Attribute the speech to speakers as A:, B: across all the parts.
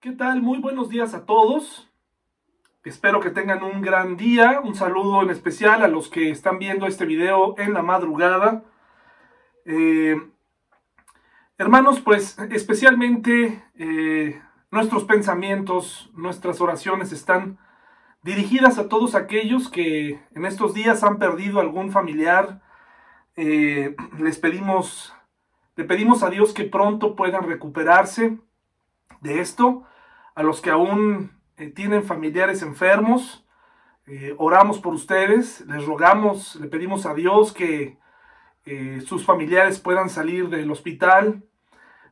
A: ¿Qué tal? Muy buenos días a todos. Espero que tengan un gran día. Un saludo en especial a los que están viendo este video en la madrugada. Eh, hermanos, pues especialmente eh, nuestros pensamientos, nuestras oraciones están dirigidas a todos aquellos que en estos días han perdido algún familiar. Eh, les pedimos, le pedimos a Dios que pronto puedan recuperarse de esto. A los que aún eh, tienen familiares enfermos, eh, oramos por ustedes, les rogamos, le pedimos a Dios que sus familiares puedan salir del hospital,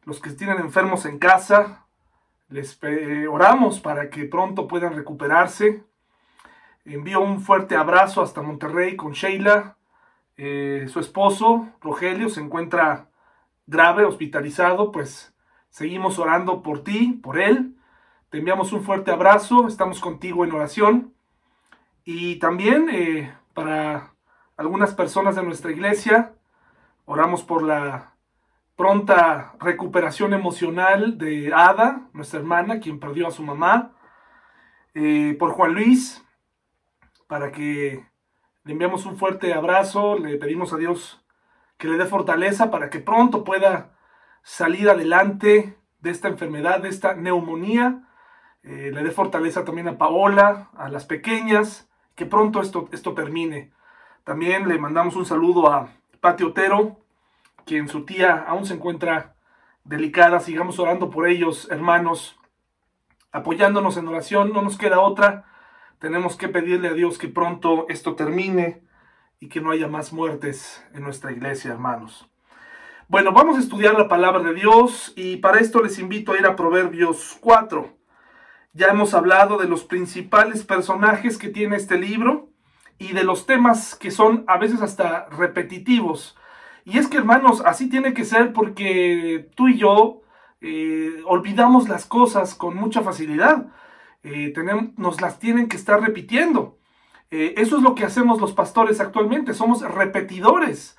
A: los que tienen enfermos en casa, les oramos para que pronto puedan recuperarse. Envío un fuerte abrazo hasta Monterrey con Sheila. Eh, su esposo, Rogelio, se encuentra grave, hospitalizado. Pues seguimos orando por ti, por él. Te enviamos un fuerte abrazo. Estamos contigo en oración. Y también eh, para algunas personas de nuestra iglesia, oramos por la pronta recuperación emocional de Ada, nuestra hermana, quien perdió a su mamá. Eh, por Juan Luis, para que le enviamos un fuerte abrazo, le pedimos a Dios que le dé fortaleza para que pronto pueda salir adelante de esta enfermedad, de esta neumonía. Eh, le dé fortaleza también a Paola, a las pequeñas, que pronto esto, esto termine. También le mandamos un saludo a Pati Otero, quien su tía aún se encuentra delicada. Sigamos orando por ellos, hermanos, apoyándonos en oración. No nos queda otra tenemos que pedirle a Dios que pronto esto termine y que no haya más muertes en nuestra iglesia, hermanos. Bueno, vamos a estudiar la palabra de Dios y para esto les invito a ir a Proverbios 4. Ya hemos hablado de los principales personajes que tiene este libro y de los temas que son a veces hasta repetitivos. Y es que, hermanos, así tiene que ser porque tú y yo eh, olvidamos las cosas con mucha facilidad. Eh, tenemos, nos las tienen que estar repitiendo. Eh, eso es lo que hacemos los pastores actualmente, somos repetidores.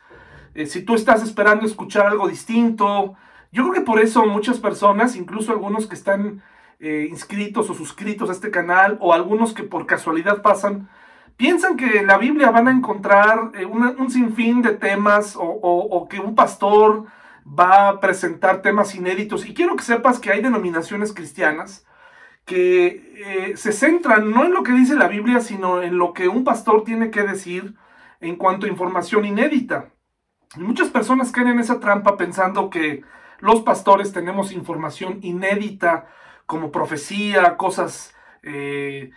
A: Eh, si tú estás esperando escuchar algo distinto, yo creo que por eso muchas personas, incluso algunos que están inscritos o suscritos a este canal, o algunos que por casualidad pasan, piensan que en la Biblia van a encontrar un sinfín de temas o que un pastor va a presentar temas inéditos. Y quiero que sepas que hay denominaciones cristianas que eh, se centran no en lo que dice la Biblia, sino en lo que un pastor tiene que decir en cuanto a información inédita. Muchas personas caen en esa trampa pensando que los pastores tenemos información inédita, como profecía, cosas eh,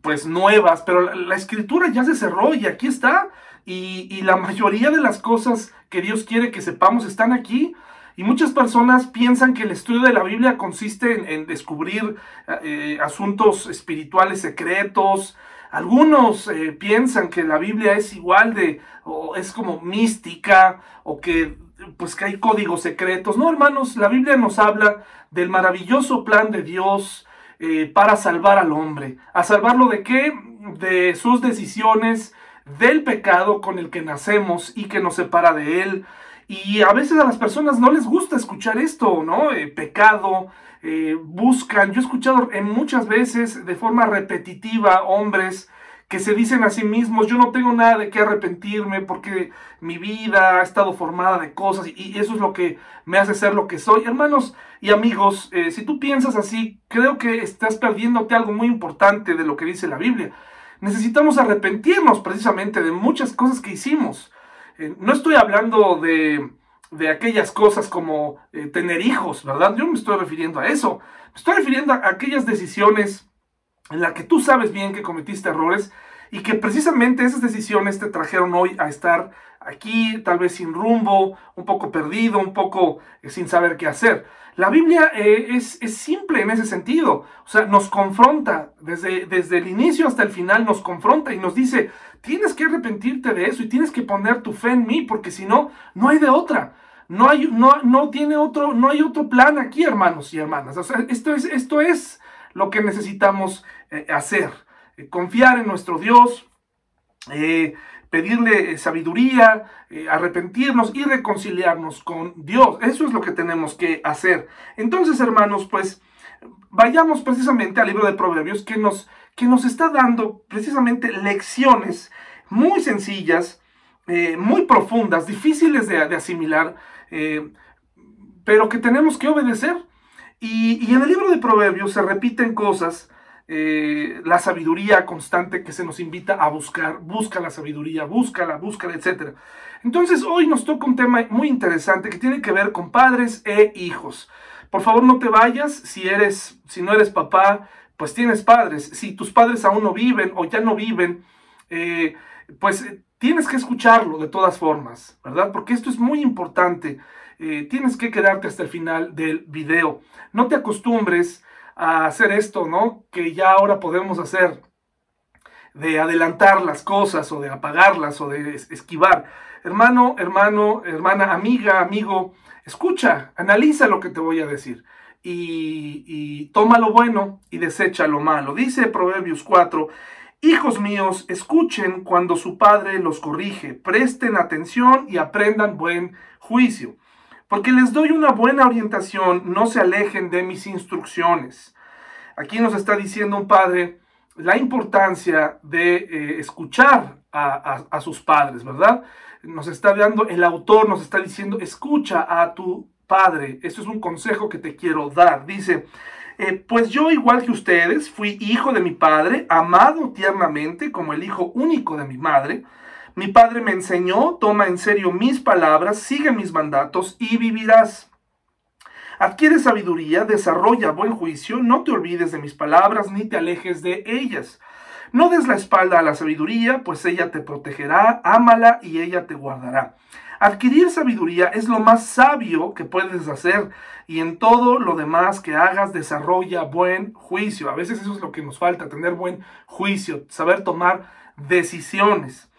A: pues nuevas, pero la, escritura ya se cerró y aquí está. Y, y la mayoría de las cosas que Dios quiere que sepamos están aquí. Y muchas personas piensan que el estudio de la Biblia consiste en, descubrir eh, asuntos espirituales secretos. Algunos eh, piensan que la Biblia es igual de, o es como mística, o que pues que hay códigos secretos. No, hermanos, la Biblia nos habla del maravilloso plan de Dios eh, para salvar al hombre. ¿A salvarlo de qué? De sus decisiones, del pecado con el que nacemos y que nos separa de él y a veces a las personas no les gusta escuchar esto, ¿no? Eh, pecado, eh, buscan, yo he escuchado en muchas veces de forma repetitiva hombres que se dicen a sí mismos, yo no tengo nada de qué arrepentirme porque mi vida ha estado formada de cosas y eso es lo que me hace ser lo que soy. Hermanos y amigos, eh, si tú piensas así, creo que estás perdiéndote algo muy importante de lo que dice la Biblia. Necesitamos arrepentirnos precisamente de muchas cosas que hicimos. Eh, no estoy hablando de, aquellas cosas como eh, tener hijos, ¿verdad? Yo no me estoy refiriendo a eso. Me estoy refiriendo a aquellas decisiones en las que tú sabes bien que cometiste errores y que precisamente esas decisiones te trajeron hoy a estar aquí, tal vez sin rumbo, un poco perdido, un poco eh, sin saber qué hacer. La Biblia es, es, simple en ese sentido, o sea, nos confronta, desde, desde el inicio hasta el final nos confronta y nos dice, tienes que arrepentirte de eso y tienes que poner tu fe en mí, porque si no, no hay de otra. No hay, no, no tiene otro, no hay otro plan aquí, hermanos y hermanas. O sea, esto es, esto es lo que necesitamos eh, hacer. Eh, confiar en nuestro Dios, eh, pedirle sabiduría, arrepentirnos y reconciliarnos con Dios. Eso es lo que tenemos que hacer. Entonces, hermanos, pues vayamos precisamente al libro de Proverbios que nos, que nos está dando precisamente lecciones muy sencillas, eh, muy profundas, difíciles de, asimilar, eh, pero que tenemos que obedecer. Y, en el libro de Proverbios se repiten cosas, eh, la sabiduría constante que se nos invita a buscar, busca la sabiduría, búscala, búscala, etc. Entonces hoy nos toca un tema muy interesante que tiene que ver con padres e hijos. Por favor, no te vayas. Si eres, si no eres papá, pues tienes padres. Si tus padres aún no viven o ya no viven, eh, pues tienes que escucharlo de todas formas, ¿verdad? Porque esto es muy importante. Eh, tienes que quedarte hasta el final del video. No te acostumbres a hacer esto, ¿no? Que ya ahora podemos hacer de adelantar las cosas o de apagarlas o de esquivar. Hermano, hermano, hermana, amiga, amigo, escucha, analiza lo que te voy a decir y, toma lo bueno y desecha lo malo. Dice Proverbios 4, Hijos míos, escuchen cuando su padre los corrige, presten atención y aprendan buen juicio, porque les doy una buena orientación, no se alejen de mis instrucciones. Aquí nos está diciendo un padre la importancia de eh, escuchar a sus padres, ¿verdad? nos está dando, el autor nos está diciendo, escucha a tu padre. Esto es un consejo que te quiero dar. Dice, eh, pues yo igual que ustedes fui hijo de mi padre, amado tiernamente como el hijo único de mi madre. Mi padre me enseñó, toma en serio mis palabras, sigue mis mandatos y vivirás. Adquiere sabiduría, desarrolla buen juicio, no te olvides de mis palabras ni te alejes de ellas. No des la espalda a la sabiduría, pues ella te protegerá, ámala y ella te guardará. Adquirir sabiduría es lo más sabio que puedes hacer y en todo lo demás que hagas desarrolla buen juicio. A veces eso es lo que nos falta, tener buen juicio, saber tomar decisiones.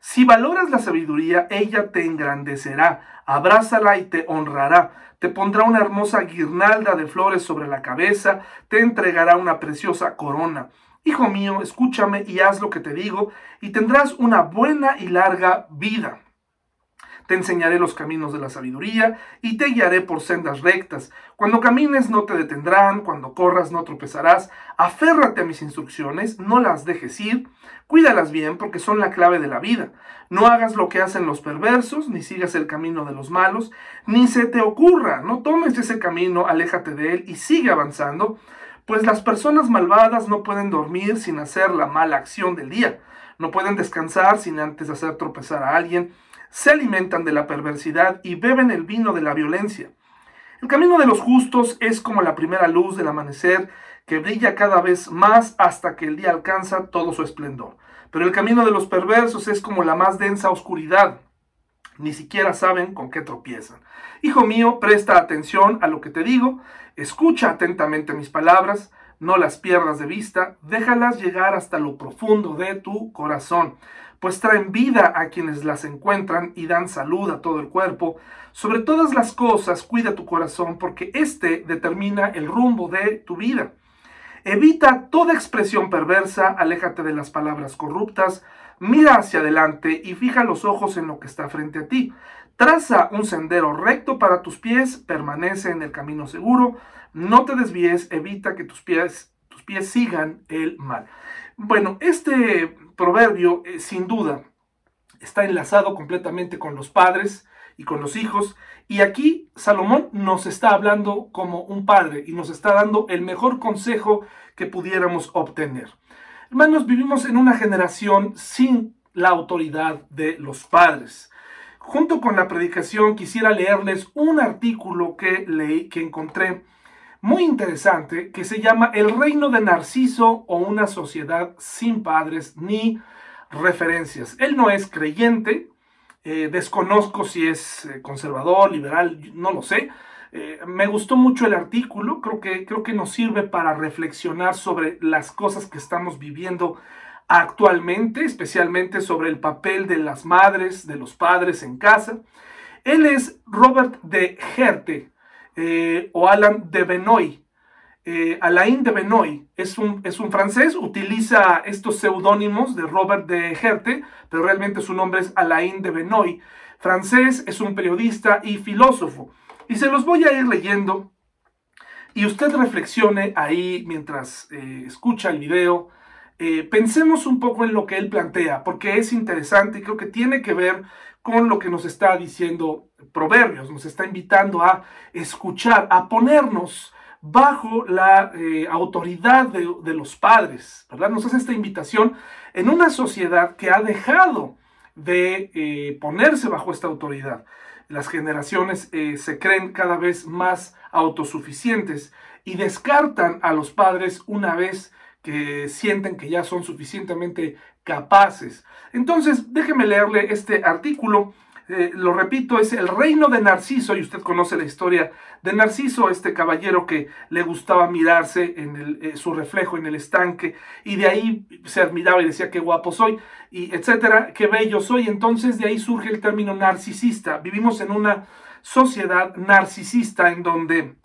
A: Si valoras la sabiduría, ella te engrandecerá, abrázala y te honrará, te pondrá una hermosa guirnalda de flores sobre la cabeza, te entregará una preciosa corona. Hijo mío, escúchame y haz lo que te digo, y tendrás una buena y larga vida. Te enseñaré los caminos de la sabiduría y te guiaré por sendas rectas. Cuando camines no te detendrán, cuando corras no tropezarás. Aférrate a mis instrucciones, no las dejes ir. Cuídalas bien porque son la clave de la vida. No hagas lo que hacen los perversos, ni sigas el camino de los malos, ni se te ocurra, no tomes ese camino, aléjate de él y sigue avanzando pues las personas malvadas no pueden dormir sin hacer la mala acción del día, no pueden descansar sin antes hacer tropezar a alguien, se alimentan de la perversidad y beben el vino de la violencia. El camino de los justos es como la primera luz del amanecer que brilla cada vez más hasta que el día alcanza todo su esplendor. Pero el camino de los perversos es como la más densa oscuridad. Ni siquiera saben con qué tropiezan. Hijo mío, presta atención a lo que te digo Escucha atentamente mis palabras, no las pierdas de vista, déjalas llegar hasta lo profundo de tu corazón, pues traen vida a quienes las encuentran y dan salud a todo el cuerpo. Sobre todas las cosas, cuida tu corazón, porque éste determina el rumbo de tu vida. Evita toda expresión perversa, aléjate de las palabras corruptas, mira hacia adelante y fija los ojos en lo que está frente a ti. Traza un sendero recto para tus pies, permanece en el camino seguro, no te desvíes, evita que tus pies, tus pies sigan el mal. Bueno, este proverbio eh, sin duda está enlazado completamente con los padres y con los hijos. Y aquí Salomón nos está hablando como un padre y nos está dando el mejor consejo que pudiéramos obtener. Hermanos, vivimos en una generación sin la autoridad de los padres. Junto con la predicación quisiera leerles un artículo que leí, que encontré muy interesante, que se llama El reino de Narciso o una sociedad sin padres ni referencias. Él no es creyente, eh, desconozco si es eh, conservador, liberal, no lo sé. Eh, me gustó mucho el artículo, creo que, creo que nos sirve para reflexionar sobre las cosas que estamos viviendo actualmente, especialmente sobre el papel de las madres, de los padres en casa. Él es Robert de Gerte eh, o Alan de Benoy. Eh, Alain de Benoy es un, es un francés, utiliza estos seudónimos de Robert de Gerte, pero realmente su nombre es Alain de Benoy. Francés, es un periodista y filósofo. Y se los voy a ir leyendo y usted reflexione ahí mientras eh, escucha el video. Pensemos un poco en lo que él plantea, porque es interesante y creo que tiene que ver con lo que nos está diciendo Proverbios, nos está invitando a escuchar, a ponernos bajo la eh, autoridad de, los padres, ¿verdad? Nos hace esta invitación en una sociedad que ha dejado de eh, ponerse bajo esta autoridad. Las generaciones eh, se creen cada vez más autosuficientes y descartan a los padres una vez que sienten que ya son suficientemente capaces. Entonces, déjeme leerle este artículo eh, lo repito, es el reino de Narciso, y usted conoce la historia de Narciso, este caballero que le gustaba mirarse en eh, su reflejo en el estanque, y de ahí se admiraba y decía qué guapo soy, y etcétera, qué bello soy. Entonces de ahí surge el término narcisista. Vivimos en una sociedad narcisista en donde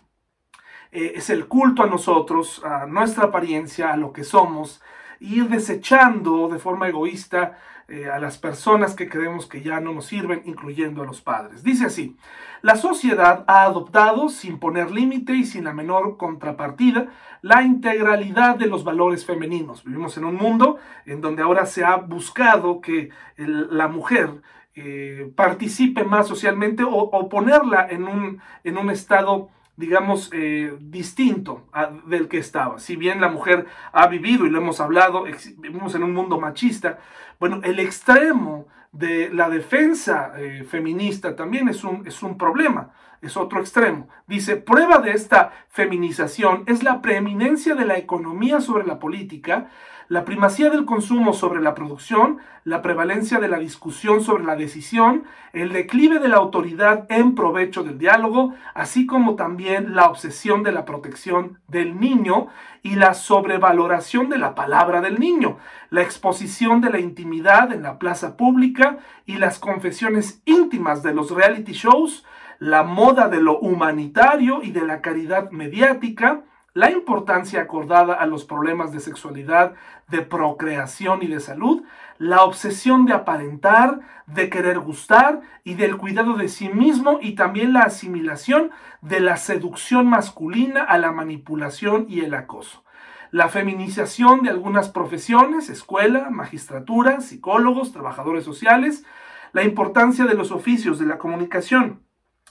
A: eh, es el culto a nosotros, a nuestra apariencia, a lo que somos, ir desechando de forma egoísta eh, a las personas que creemos que ya no nos sirven, incluyendo a los padres. Dice así, la sociedad ha adoptado, sin poner límite y sin la menor contrapartida, la integralidad de los valores femeninos. Vivimos en un mundo en donde ahora se ha buscado que la mujer eh, participe más socialmente o, ponerla en un, en un estado digamos, eh, distinto del que estaba. Si bien la mujer ha vivido, y lo hemos hablado, vivimos en un mundo machista, bueno, el extremo de la defensa eh, feminista también es un, es un problema, es otro extremo. Dice, prueba de esta feminización es la preeminencia de la economía sobre la política, la primacía del consumo sobre la producción, la prevalencia de la discusión sobre la decisión, el declive de la autoridad en provecho del diálogo, así como también la obsesión de la protección del niño y la sobrevaloración de la palabra del niño, la exposición de la intimidad en la plaza pública y las confesiones íntimas de los reality shows, la moda de lo humanitario y de la caridad mediática, la importancia acordada a los problemas de sexualidad, de procreación y de salud, la obsesión de aparentar, de querer gustar y del cuidado de sí mismo y también la asimilación de la seducción masculina a la manipulación y el acoso. La feminización de algunas profesiones, escuela, magistratura, psicólogos, trabajadores sociales, la importancia de los oficios de la comunicación,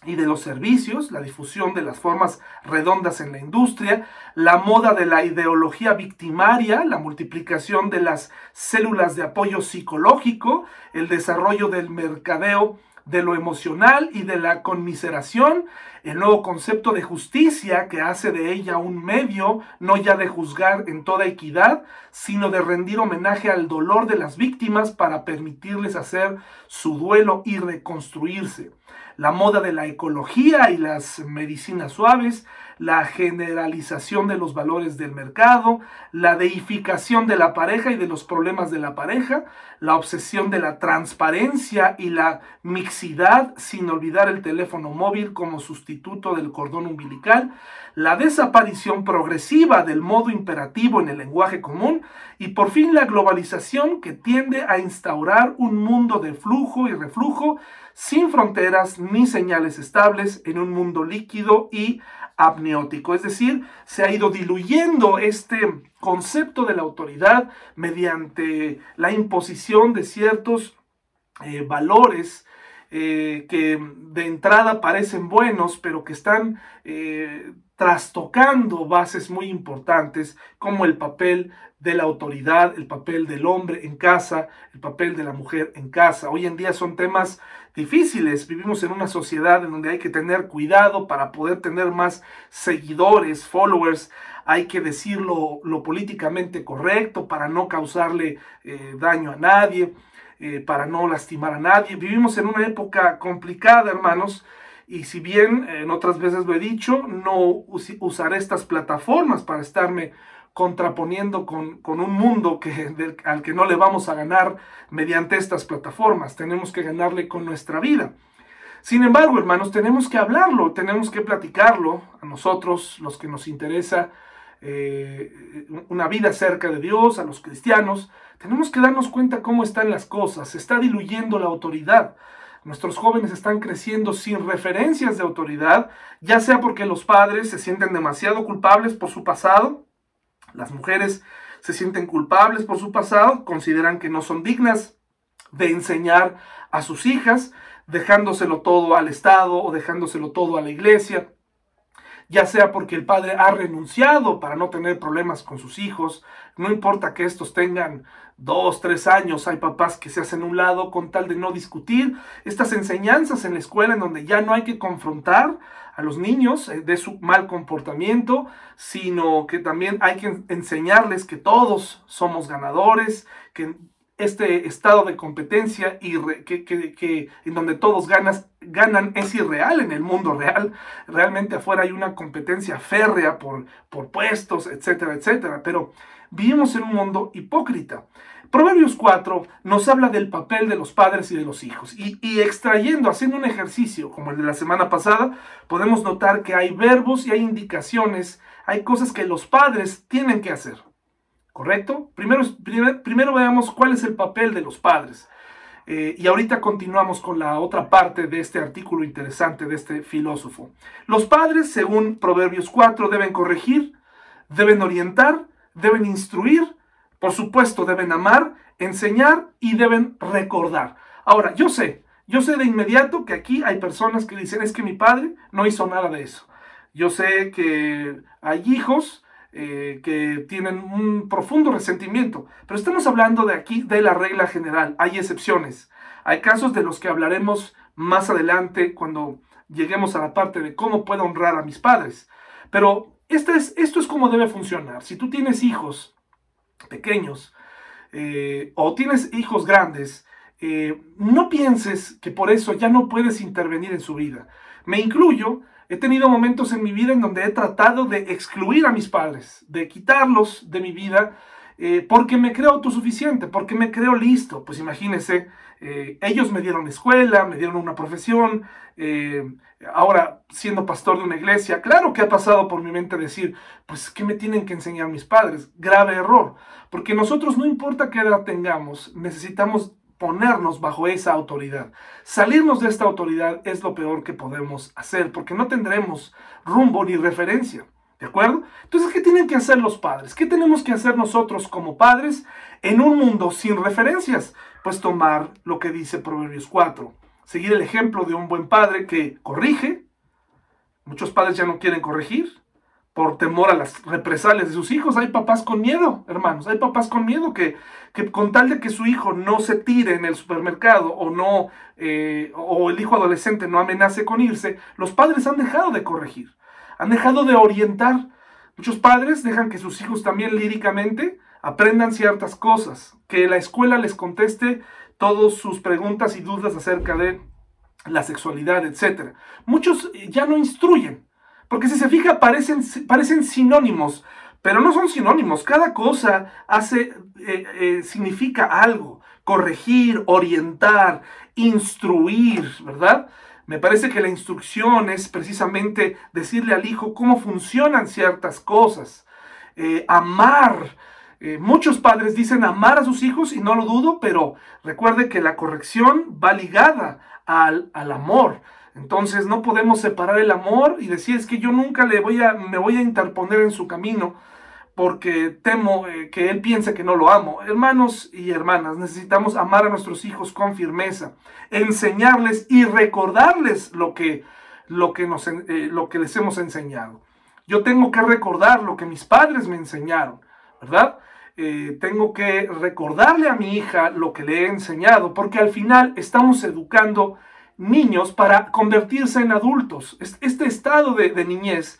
A: y de los servicios, la difusión de las formas redondas en la industria, la moda de la ideología victimaria, la multiplicación de las células de apoyo psicológico, el desarrollo del mercadeo de lo emocional y de la conmiseración, el nuevo concepto de justicia que hace de ella un medio no ya de juzgar en toda equidad, sino de rendir homenaje al dolor de las víctimas para permitirles hacer su duelo y reconstruirse la moda de la ecología y las medicinas suaves, la generalización de los valores del mercado, la deificación de la pareja y de los problemas de la pareja, la obsesión de la transparencia y la mixidad, sin olvidar el teléfono móvil como sustituto del cordón umbilical, la desaparición progresiva del modo imperativo en el lenguaje común y por fin la globalización que tiende a instaurar un mundo de flujo y reflujo sin fronteras ni señales estables en un mundo líquido y amniótico. Es decir, se ha ido diluyendo este concepto de la autoridad mediante la imposición de ciertos eh, valores eh, que de entrada parecen buenos, pero que están eh, trastocando bases muy importantes como el papel de la autoridad, el papel del hombre en casa, el papel de la mujer en casa. Hoy en día son temas difíciles. Vivimos en una sociedad en donde hay que tener cuidado para poder tener más seguidores, followers. Hay que decirlo lo políticamente correcto para no causarle eh, daño a nadie, eh, para no lastimar a nadie. Vivimos en una época complicada, hermanos. Y si bien en otras veces lo he dicho, no usaré estas plataformas para estarme contraponiendo con, un mundo que, al que no le vamos a ganar mediante estas plataformas. Tenemos que ganarle con nuestra vida. Sin embargo, hermanos, tenemos que hablarlo, tenemos que platicarlo a nosotros, los que nos interesa eh, una vida cerca de Dios, a los cristianos. Tenemos que darnos cuenta cómo están las cosas. Se está diluyendo la autoridad. Nuestros jóvenes están creciendo sin referencias de autoridad, ya sea porque los padres se sienten demasiado culpables por su pasado, las mujeres se sienten culpables por su pasado, consideran que no son dignas de enseñar a sus hijas, dejándoselo todo al Estado o dejándoselo todo a la iglesia, ya sea porque el padre ha renunciado para no tener problemas con sus hijos, no importa que estos tengan dos, tres años, hay papás que se hacen un lado con tal de no discutir estas enseñanzas en la escuela en donde ya no hay que confrontar a los niños eh, de su mal comportamiento, sino que también hay que enseñarles que todos somos ganadores, que este estado de competencia y que, en donde todos ganas, ganan es irreal en el mundo real. Realmente afuera hay una competencia férrea por, por puestos, etcétera, etcétera. Pero vivimos en un mundo hipócrita. Proverbios 4 nos habla del papel de los padres y de los hijos. Y, extrayendo, haciendo un ejercicio como el de la semana pasada, podemos notar que hay verbos y hay indicaciones, hay cosas que los padres tienen que hacer. ¿Correcto? Primero, primero, veamos cuál es el papel de los padres. Eh, y ahorita continuamos con la otra parte de este artículo interesante de este filósofo. Los padres, según Proverbios 4, deben corregir, deben orientar, deben instruir, por supuesto deben amar, enseñar y deben recordar. Ahora, yo sé, yo sé de inmediato que aquí hay personas que dicen es que mi padre no hizo nada de eso. Yo sé que hay hijos eh, que tienen un profundo resentimiento. Pero estamos hablando de aquí de la regla general. Hay excepciones. Hay casos de los que hablaremos más adelante cuando lleguemos a la parte de cómo puedo honrar a mis padres. Pero este es, esto es como debe funcionar. Si tú tienes hijos pequeños eh, o tienes hijos grandes, eh, no pienses que por eso ya no puedes intervenir en su vida. Me incluyo, He tenido momentos en mi vida en donde he tratado de excluir a mis padres, de quitarlos de mi vida, eh, porque me creo autosuficiente, porque me creo listo. Pues imagínense, eh, ellos me dieron escuela, me dieron una profesión, eh, ahora siendo pastor de una iglesia, claro que ha pasado por mi mente decir, pues, ¿qué me tienen que enseñar mis padres? Grave error, porque nosotros no importa qué edad tengamos, necesitamos ponernos bajo esa autoridad. Salirnos de esta autoridad es lo peor que podemos hacer porque no tendremos rumbo ni referencia. ¿De acuerdo? Entonces, ¿qué tienen que hacer los padres? ¿Qué tenemos que hacer nosotros como padres en un mundo sin referencias? Pues tomar lo que dice Proverbios 4. Seguir el ejemplo de un buen padre que corrige. Muchos padres ya no quieren corregir por temor a las represalias de sus hijos. Hay papás con miedo, hermanos. Hay papás con miedo que, que con tal de que su hijo no se tire en el supermercado o no, eh, o el hijo adolescente no amenace con irse, los padres han dejado de corregir, han dejado de orientar. Muchos padres dejan que sus hijos también líricamente aprendan ciertas cosas, que la escuela les conteste todas sus preguntas y dudas acerca de la sexualidad, etc. Muchos ya no instruyen, porque si se fija, parecen, parecen sinónimos, pero no son sinónimos. Cada cosa hace, eh, eh, significa algo. Corregir, orientar, instruir, ¿verdad? Me parece que la instrucción es precisamente decirle al hijo cómo funcionan ciertas cosas. Eh, amar. muchos padres dicen amar a sus hijos y no lo dudo, pero recuerde que la corrección va ligada al, al amor. Entonces no podemos separar el amor y decir es que yo nunca le voy a, me voy a interponer en su camino porque temo eh, que él piense que no lo amo. Hermanos y hermanas, necesitamos amar a nuestros hijos con firmeza, enseñarles y recordarles lo que, lo que, nos, eh, lo que les hemos enseñado. Yo tengo que recordar lo que mis padres me enseñaron, ¿verdad? Eh, tengo que recordarle a mi hija lo que le he enseñado, porque al final estamos educando niños para convertirse en adultos. Este estado de, niñez, mm,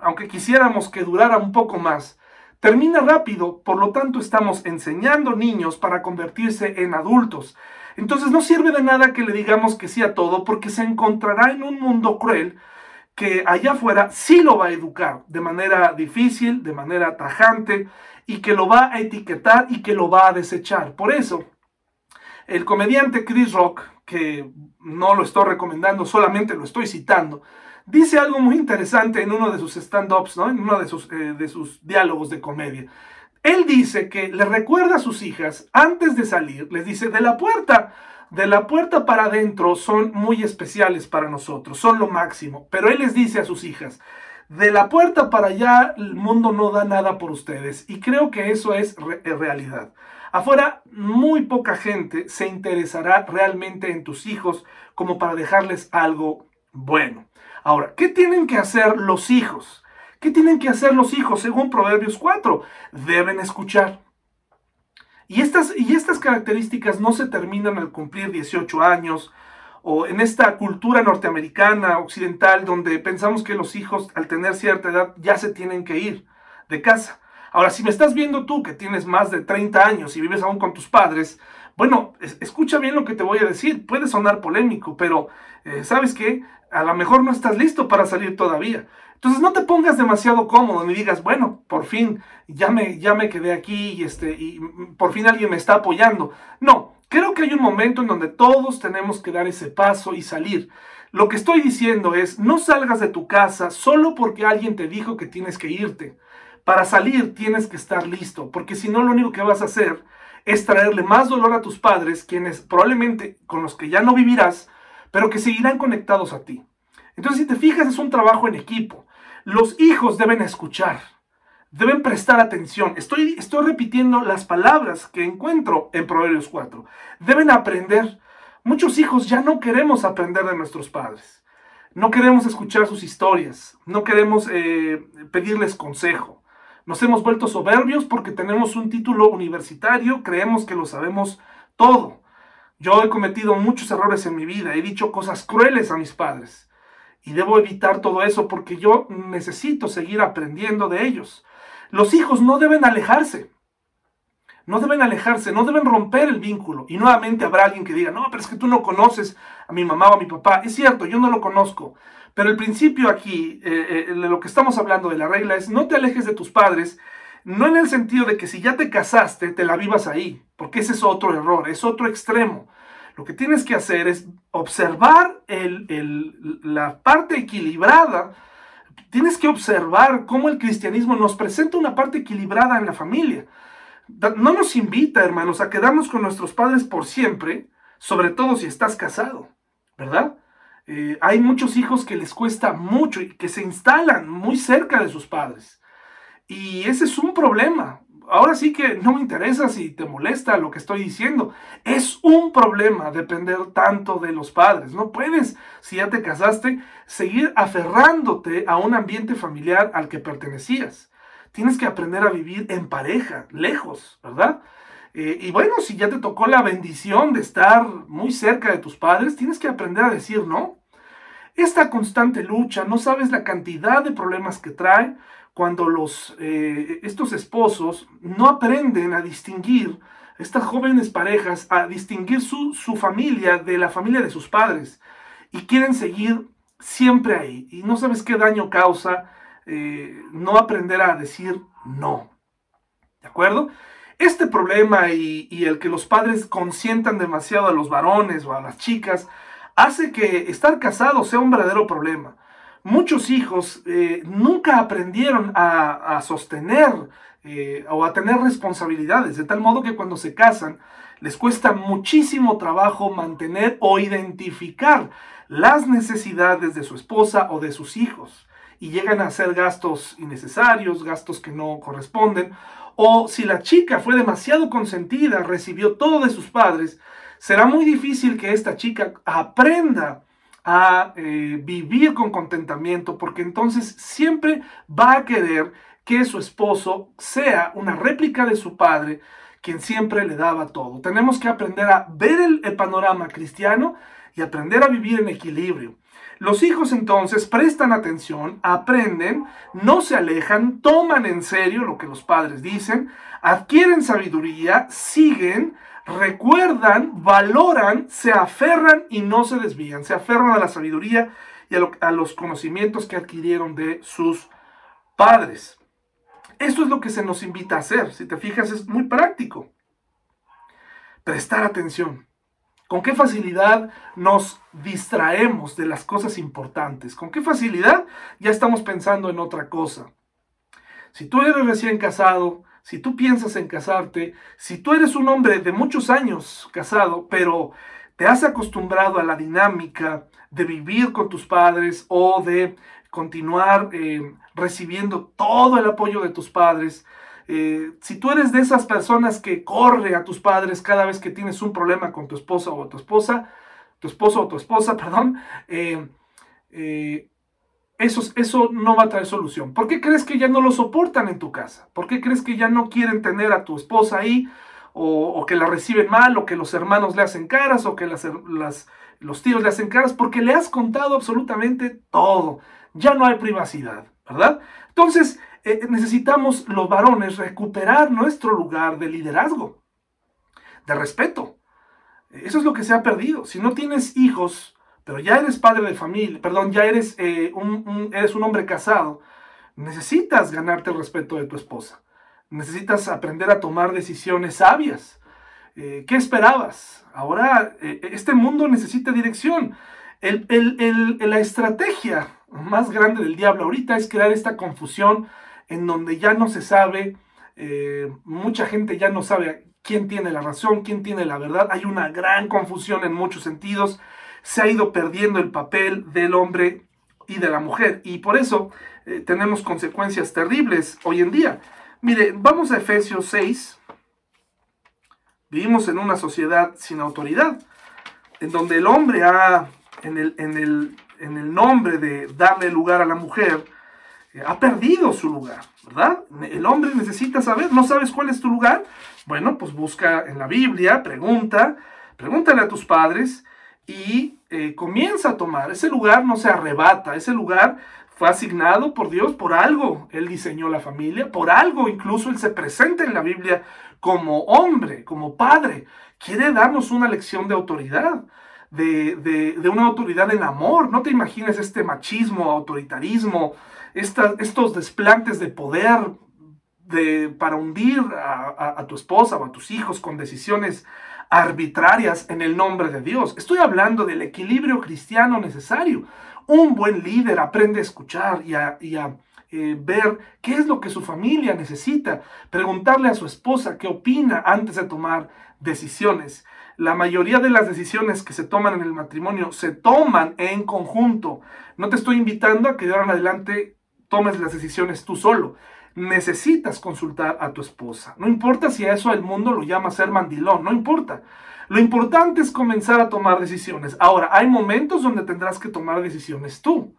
A: aunque quisiéramos que durara un poco más, termina rápido, por lo tanto estamos enseñando niños para convertirse en adultos. Entonces no sirve de nada que le digamos que sí a todo porque se encontrará en un mundo cruel que allá afuera sí lo va a educar de manera difícil, de manera tajante y que lo va a etiquetar y que lo va a desechar. Por eso, el comediante Chris Rock, que no lo estoy recomendando, solamente lo estoy citando, dice algo muy interesante en uno de sus stand-ups, ¿no? en uno de sus, eh, de sus diálogos de comedia. Él dice que le recuerda a sus hijas, antes de salir, les dice, de la puerta de la puerta para adentro son muy especiales para nosotros, son lo máximo. Pero Él les dice a sus hijas, de la puerta para allá el mundo no da nada por ustedes. Y creo que eso es realidad. Afuera, muy poca gente se interesará realmente en tus hijos como para dejarles algo bueno. Ahora, ¿qué tienen que hacer los hijos? ¿Qué tienen que hacer los hijos según Proverbios 4? Deben escuchar. Y estas, y estas características no se terminan al cumplir 18 años o en esta cultura norteamericana, occidental, donde pensamos que los hijos al tener cierta edad ya se tienen que ir de casa. Ahora, si me estás viendo tú que tienes más de 30 años y vives aún con tus padres, bueno, escucha bien lo que te voy a decir. Puede sonar polémico, pero eh, ¿sabes qué? A lo mejor no estás listo para salir todavía. Entonces no te pongas demasiado cómodo ni digas, bueno, por fin ya me, ya me quedé aquí y, este, y por fin alguien me está apoyando. No, creo que hay un momento en donde todos tenemos que dar ese paso y salir. Lo que estoy diciendo es, no salgas de tu casa solo porque alguien te dijo que tienes que irte. Para salir tienes que estar listo, porque si no lo único que vas a hacer es traerle más dolor a tus padres, quienes probablemente con los que ya no vivirás, pero que seguirán conectados a ti. Entonces, si te fijas, es un trabajo en equipo. Los hijos deben escuchar, deben prestar atención. Estoy, estoy repitiendo las palabras que encuentro en Proverbios 4. Deben aprender. Muchos hijos ya no queremos aprender de nuestros padres. No queremos escuchar sus historias. No queremos eh, pedirles consejo. Nos hemos vuelto soberbios porque tenemos un título universitario, creemos que lo sabemos todo. Yo he cometido muchos errores en mi vida, he dicho cosas crueles a mis padres. Y debo evitar todo eso porque yo necesito seguir aprendiendo de ellos. Los hijos no deben alejarse. No deben alejarse, no deben romper el vínculo. Y nuevamente habrá alguien que diga, no, pero es que tú no conoces a mi mamá o a mi papá. Es cierto, yo no lo conozco. Pero el principio aquí, eh, eh, de lo que estamos hablando de la regla es, no te alejes de tus padres, no en el sentido de que si ya te casaste, te la vivas ahí, porque ese es otro error, es otro extremo. Lo que tienes que hacer es observar la parte equilibrada. Tienes que observar cómo el cristianismo nos presenta una parte equilibrada en la familia. No nos invita, hermanos, a quedarnos con nuestros padres por siempre, sobre todo si estás casado, ¿verdad? Eh, hay muchos hijos que les cuesta mucho y que se instalan muy cerca de sus padres. Y ese es un problema ahora sí que no me interesa si te molesta lo que estoy diciendo. Es un problema depender tanto de los padres. No puedes, si ya te casaste, seguir aferrándote a un ambiente familiar al que pertenecías. Tienes que aprender a vivir en pareja, lejos, ¿verdad? Eh, y bueno, si ya te tocó la bendición de estar muy cerca de tus padres, tienes que aprender a decir no. Esta constante lucha, no sabes la cantidad de problemas que trae, cuando los, eh, estos esposos no aprenden a distinguir, estas jóvenes parejas, a distinguir su, familia de la familia de sus padres y quieren seguir siempre ahí. Y no sabes qué daño causa eh, no aprender a decir no. ¿De acuerdo? Este problema y, y, el que los padres consientan demasiado a los varones o a las chicas hace que estar casado sea un verdadero problema muchos hijos eh, nunca aprendieron a, sostener eh, o a tener responsabilidades, de tal modo que cuando se casan les cuesta muchísimo trabajo mantener o identificar las necesidades de su esposa o de sus hijos. Y llegan a hacer gastos innecesarios, gastos que no corresponden, o si la chica fue demasiado consentida, recibió todo de sus padres, será muy difícil que esta chica aprenda a eh, vivir con contentamiento, porque entonces siempre va a querer que su esposo sea una réplica de su padre, quien siempre le daba todo. Tenemos que aprender a ver el, panorama cristiano y aprender a vivir en equilibrio. Los hijos entonces prestan atención, aprenden, no se alejan, toman en serio lo que los padres dicen, adquieren sabiduría, siguen, recuerdan, valoran, se aferran y no se desvían. Se aferran a la sabiduría y a, los conocimientos que adquirieron de sus padres. Esto es lo que se nos invita a hacer. Si te fijas, es muy práctico. Prestar atención. ¿Con qué facilidad nos distraemos de las cosas importantes? ¿Con qué facilidad ya estamos pensando en otra cosa? Si tú eres recién casado, si tú piensas en casarte, si tú eres un hombre de muchos años casado, pero te has acostumbrado a la dinámica de vivir con tus padres o de continuar eh, recibiendo todo el apoyo de tus padres, eh, si tú eres de esas personas que corre a tus padres cada vez que tienes un problema con tu esposa o tu esposa, tu esposo o tu esposa, perdón, eh, eso, eso no va a traer solución. ¿Por qué crees que ya no lo soportan en tu casa? ¿Por qué crees que ya no quieren tener a tu esposa ahí? O, que la reciben mal, o que los hermanos le hacen caras, o que las, los tíos le hacen caras, porque le has contado absolutamente todo. Ya no hay privacidad, ¿verdad? Entonces, eh, necesitamos los varones recuperar nuestro lugar de liderazgo, de respeto. Eso es lo que se ha perdido. Si no tienes hijos, pero ya eres padre de familia, perdón, ya eres, eh, un, eres un hombre casado, necesitas ganarte el respeto de tu esposa. Necesitas aprender a tomar decisiones sabias. Eh, ¿Qué esperabas? Ahora, eh, este mundo necesita dirección. la estrategia más grande del diablo ahorita es crear esta confusión en donde ya no se sabe, mucha gente ya no sabe quién tiene la razón, quién tiene la verdad. Hay una gran confusión en muchos sentidos se ha ido perdiendo el papel del hombre y de la mujer. Y por eso eh, tenemos consecuencias terribles hoy en día. Mire, vamos a Efesios 6. Vivimos en una sociedad sin autoridad, en donde el hombre ha, en el, en el, en el nombre de darle lugar a la mujer, eh, ha perdido su lugar, ¿verdad? El hombre necesita saber, ¿no sabes cuál es tu lugar? Bueno, pues busca en la Biblia, pregunta, pregúntale a tus padres y eh, comienza a tomar. Ese lugar no se arrebata, ese lugar fue asignado por Dios, por algo Él diseñó la familia, por algo incluso Él se presenta en la Biblia como hombre, como padre. Quiere darnos una lección de autoridad. De, una autoridad en amor. No te imagines este machismo, autoritarismo, estos desplantes de poder de, para hundir a, a, tu esposa o a tus hijos con decisiones arbitrarias en el nombre de Dios. Estoy hablando del equilibrio cristiano necesario. Un buen líder aprende a escuchar y a, eh, ver qué es lo que su familia necesita, preguntarle a su esposa qué opina antes de tomar decisiones. La mayoría de las decisiones que se toman en el matrimonio se toman en conjunto. No te estoy invitando a que de ahora en adelante tomes las decisiones tú solo necesitas consultar a tu esposa. No importa si a eso el mundo lo llama ser mandilón, no importa. Lo importante es comenzar a tomar decisiones. Ahora, hay momentos donde tendrás que tomar decisiones tú.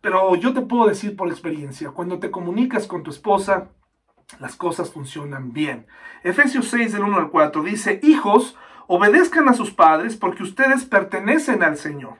A: Pero yo te puedo decir por experiencia, cuando te comunicas con tu esposa, las cosas funcionan bien. Efesios 6 del 1 al 4 dice, hijos, obedezcan a sus padres porque ustedes pertenecen al Señor.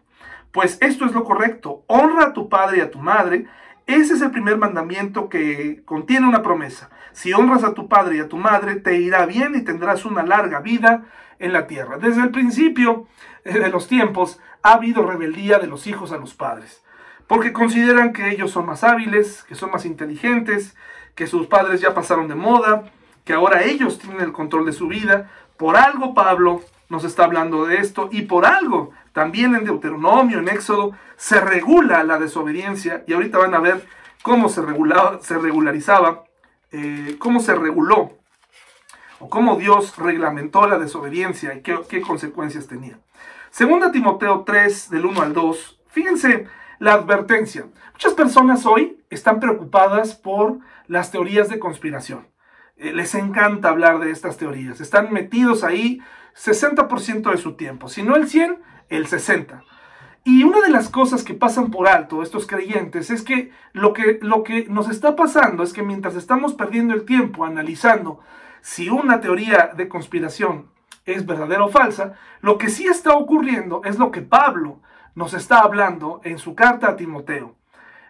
A: Pues esto es lo correcto. Honra a tu padre y a tu madre ese es el primer mandamiento que contiene una promesa. Si honras a tu padre y a tu madre, te irá bien y tendrás una larga vida en la tierra. Desde el principio de los tiempos ha habido rebeldía de los hijos a los padres, porque consideran que ellos son más hábiles, que son más inteligentes, que sus padres ya pasaron de moda, que ahora ellos tienen el control de su vida. Por algo Pablo nos está hablando de esto y por algo también en Deuteronomio, en Éxodo, se regula la desobediencia y ahorita van a ver cómo se, regulaba, se regularizaba, eh, cómo se reguló o cómo Dios reglamentó la desobediencia y qué, consecuencias tenía. Segunda Timoteo 3, del 1 al 2, fíjense la advertencia. Muchas personas hoy están preocupadas por las teorías de conspiración. Eh, les encanta hablar de estas teorías. Están metidos ahí 60% de su tiempo. Si no el 100, el 60. Y una de las cosas que pasan por alto estos creyentes es que lo, que lo que nos está pasando es que mientras estamos perdiendo el tiempo analizando si una teoría de conspiración es verdadera o falsa, lo que sí está ocurriendo es lo que Pablo nos está hablando en su carta a Timoteo.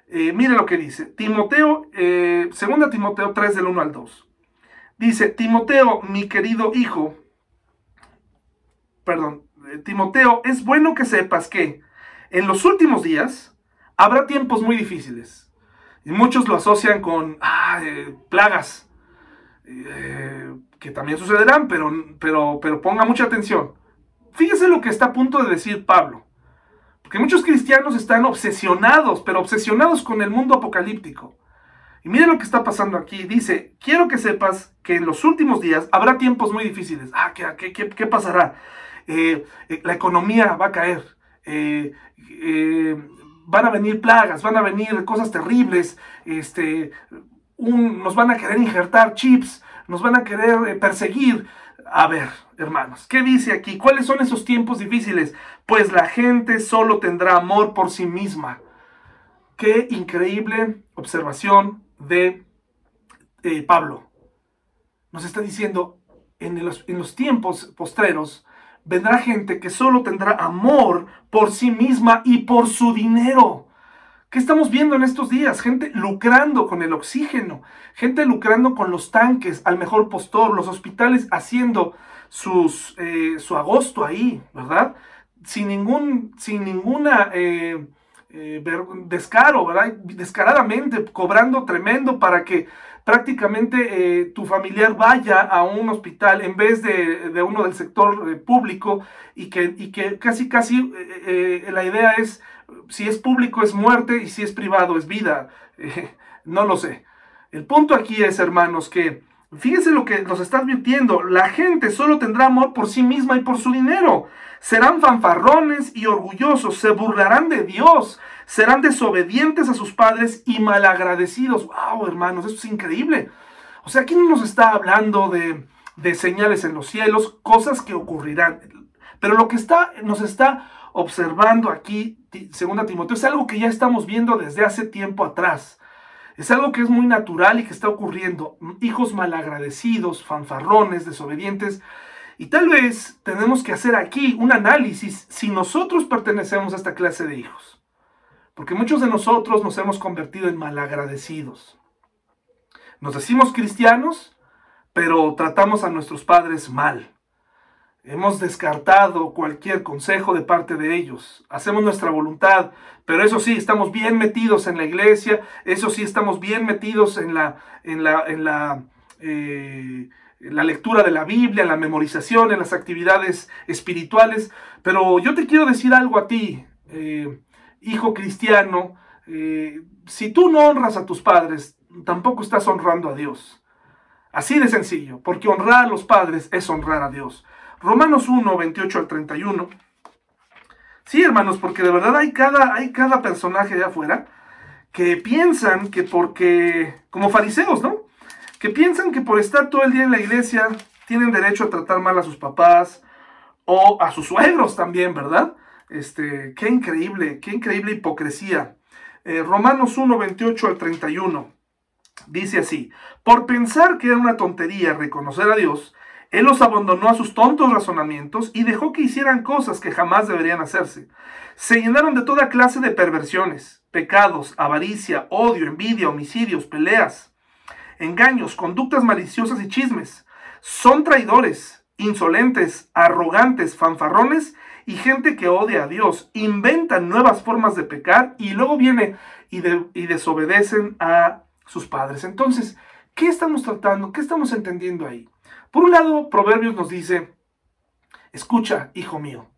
A: Eh, mire lo que dice. Timoteo, eh, segunda Timoteo 3 del 1 al 2. Dice, Timoteo, mi querido hijo, perdón, Timoteo, es bueno que sepas que en los últimos días habrá tiempos muy difíciles. Y muchos lo asocian con ah, eh, plagas, eh, que también sucederán, pero, pero, pero ponga mucha atención. Fíjese lo que está a punto de decir Pablo. Porque muchos cristianos están obsesionados, pero obsesionados con el mundo apocalíptico. Y mire lo que está pasando aquí. Dice, quiero que sepas que en los últimos días habrá tiempos muy difíciles. Ah, ¿qué, qué, qué pasará? Eh, eh, la economía va a caer, van a venir plagas, van a venir cosas terribles, este, nos van a querer injertar chips, nos van a querer perseguir. A ver, hermanos, ¿qué dice aquí? ¿Cuáles son esos tiempos difíciles? Pues la gente solo tendrá amor por sí misma. Qué increíble observación de Pablo. Nos está diciendo, en los, en los tiempos postreros, vendrá gente que solo tendrá amor por sí misma y por su dinero. ¿Qué estamos viendo en estos días? Gente lucrando con el oxígeno, gente lucrando con los tanques al mejor postor, los hospitales haciendo sus, eh, su agosto ahí, ¿verdad? Sin, ningún, sin ninguna eh, eh, descaro, ¿verdad? Descaradamente, cobrando tremendo para que prácticamente eh, tu familiar vaya a un hospital en vez de, uno del sector eh, público y que, y que casi, casi eh, la idea es, si es público es muerte y si es privado es vida. no lo sé. El punto aquí es, hermanos, que fíjense lo que nos está advirtiendo. La gente solo tendrá amor por sí misma y por su dinero. Serán fanfarrones y orgullosos, se burlarán de Dios, serán desobedientes a sus padres y malagradecidos. ¡Wow, hermanos! Eso es increíble. O sea, aquí no nos está hablando de, de señales en los cielos, cosas que ocurrirán. Pero lo que está, nos está observando aquí, segunda Timoteo, es algo que ya estamos viendo desde hace tiempo atrás. Es algo que es muy natural y que está ocurriendo. Hijos malagradecidos, fanfarrones, desobedientes. Y tal vez tenemos que hacer aquí un análisis si nosotros pertenecemos a esta clase de hijos. Porque muchos de nosotros nos hemos convertido en malagradecidos. Nos decimos cristianos, pero tratamos a nuestros padres mal. Hemos descartado cualquier consejo de parte de ellos. Hacemos nuestra voluntad, pero eso sí, estamos bien metidos en la iglesia, eso sí, estamos bien metidos en la, en la, en la, eh, la lectura de la Biblia, en la memorización, en las actividades espirituales. Pero yo te quiero decir algo a ti. Eh, hijo cristiano, eh, si tú no honras a tus padres, tampoco estás honrando a Dios. Así de sencillo, porque honrar a los padres es honrar a Dios. Romanos 1, 28 al 31. Sí, hermanos, porque de verdad hay cada, hay cada personaje de afuera que piensan que porque, como fariseos, ¿no? Que piensan que por estar todo el día en la iglesia tienen derecho a tratar mal a sus papás o a sus suegros también, ¿verdad? Este, qué increíble, qué increíble hipocresía. Eh, Romanos 1, 28 al 31 dice así, por pensar que era una tontería reconocer a Dios, Él los abandonó a sus tontos razonamientos y dejó que hicieran cosas que jamás deberían hacerse. Se llenaron de toda clase de perversiones, pecados, avaricia, odio, envidia, homicidios, peleas, engaños, conductas maliciosas y chismes. Son traidores, insolentes, arrogantes, fanfarrones y gente que odia a Dios. Inventan nuevas formas de pecar y luego viene y, desobedecen a sus padres. Entonces, ¿qué estamos tratando? ¿Qué estamos entendiendo ahí? Por un lado, Proverbios nos dice, escucha, hijo mío.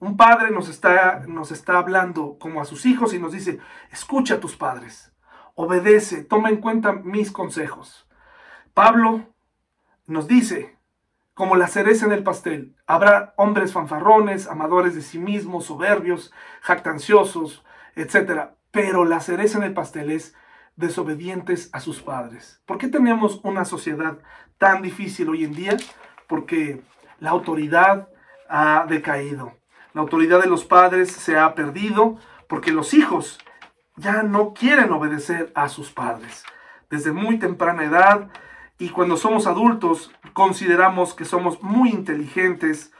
A: Un padre nos está, nos está hablando como a sus hijos y nos dice, escucha a tus padres, obedece, toma en cuenta mis consejos. Pablo nos dice, como la cereza en el pastel. Habrá hombres fanfarrones, amadores de sí mismos, soberbios, jactanciosos, etc. Pero la cereza en el pastel es desobedientes a sus padres. ¿Por qué tenemos una sociedad tan difícil hoy en día? Porque la autoridad ha decaído. La autoridad de los padres se ha perdido porque los hijos ya no quieren obedecer a sus padres. Desde muy temprana edad y cuando somos adultos consideramos que somos muy inteligentes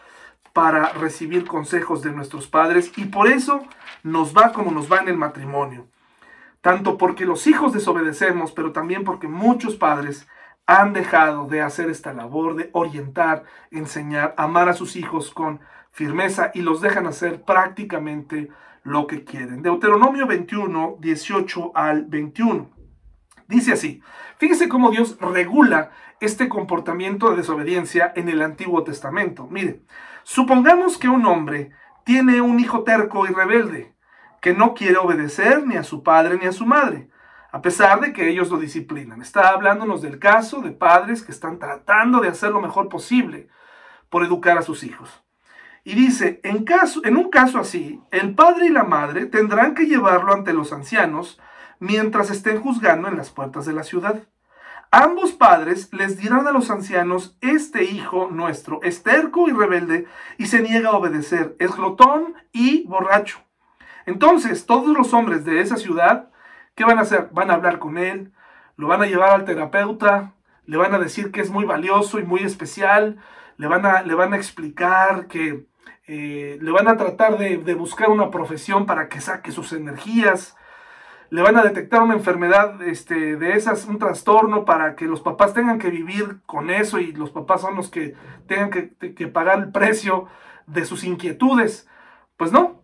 A: para recibir consejos de nuestros padres y por eso nos va como nos va en el matrimonio. Tanto porque los hijos desobedecemos, pero también porque muchos padres han dejado de hacer esta labor de orientar, enseñar, amar a sus hijos con firmeza y los dejan hacer prácticamente lo que quieren. Deuteronomio 21, 18 al 21. Dice así, fíjese cómo Dios regula este comportamiento de desobediencia en el Antiguo Testamento. Mire, supongamos que un hombre tiene un hijo terco y rebelde, que no quiere obedecer ni a su padre ni a su madre, a pesar de que ellos lo disciplinan. Está hablándonos del caso de padres que están tratando de hacer lo mejor posible por educar a sus hijos. Y dice, en, en un caso así, el padre y la madre tendrán que llevarlo ante los ancianos mientras estén juzgando en las puertas de la ciudad. Ambos padres les dirán a los ancianos, este hijo nuestro es terco y rebelde y se niega a obedecer, es glotón y borracho. Entonces todos los hombres de esa ciudad, ¿qué van a hacer? Van a hablar con él, lo van a llevar al terapeuta, le van a decir que es muy valioso y muy especial, le van a, le van a explicar que eh, le van a tratar de, de buscar una profesión para que saque sus energías, le van a detectar una enfermedad este, de esas, un trastorno para que los papás tengan que vivir con eso y los papás son los que tengan que, pagar el precio de sus inquietudes. Pues no,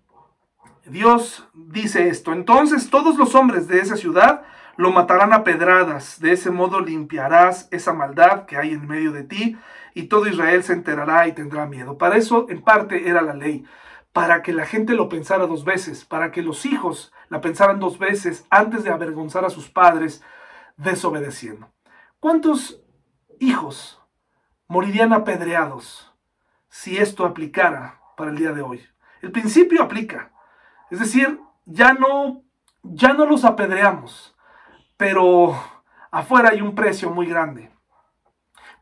A: Dios dice esto. Entonces todos los hombres de esa ciudad lo matarán a pedradas. De ese modo limpiarás esa maldad que hay en medio de ti y todo Israel se enterará y tendrá miedo. Para eso en parte era la ley para que la gente lo pensara dos veces, para que los hijos la pensaran dos veces antes de avergonzar a sus padres desobedeciendo. ¿Cuántos hijos morirían apedreados si esto aplicara para el día de hoy? El principio aplica. Es decir, ya no, ya no los apedreamos, pero afuera hay un precio muy grande.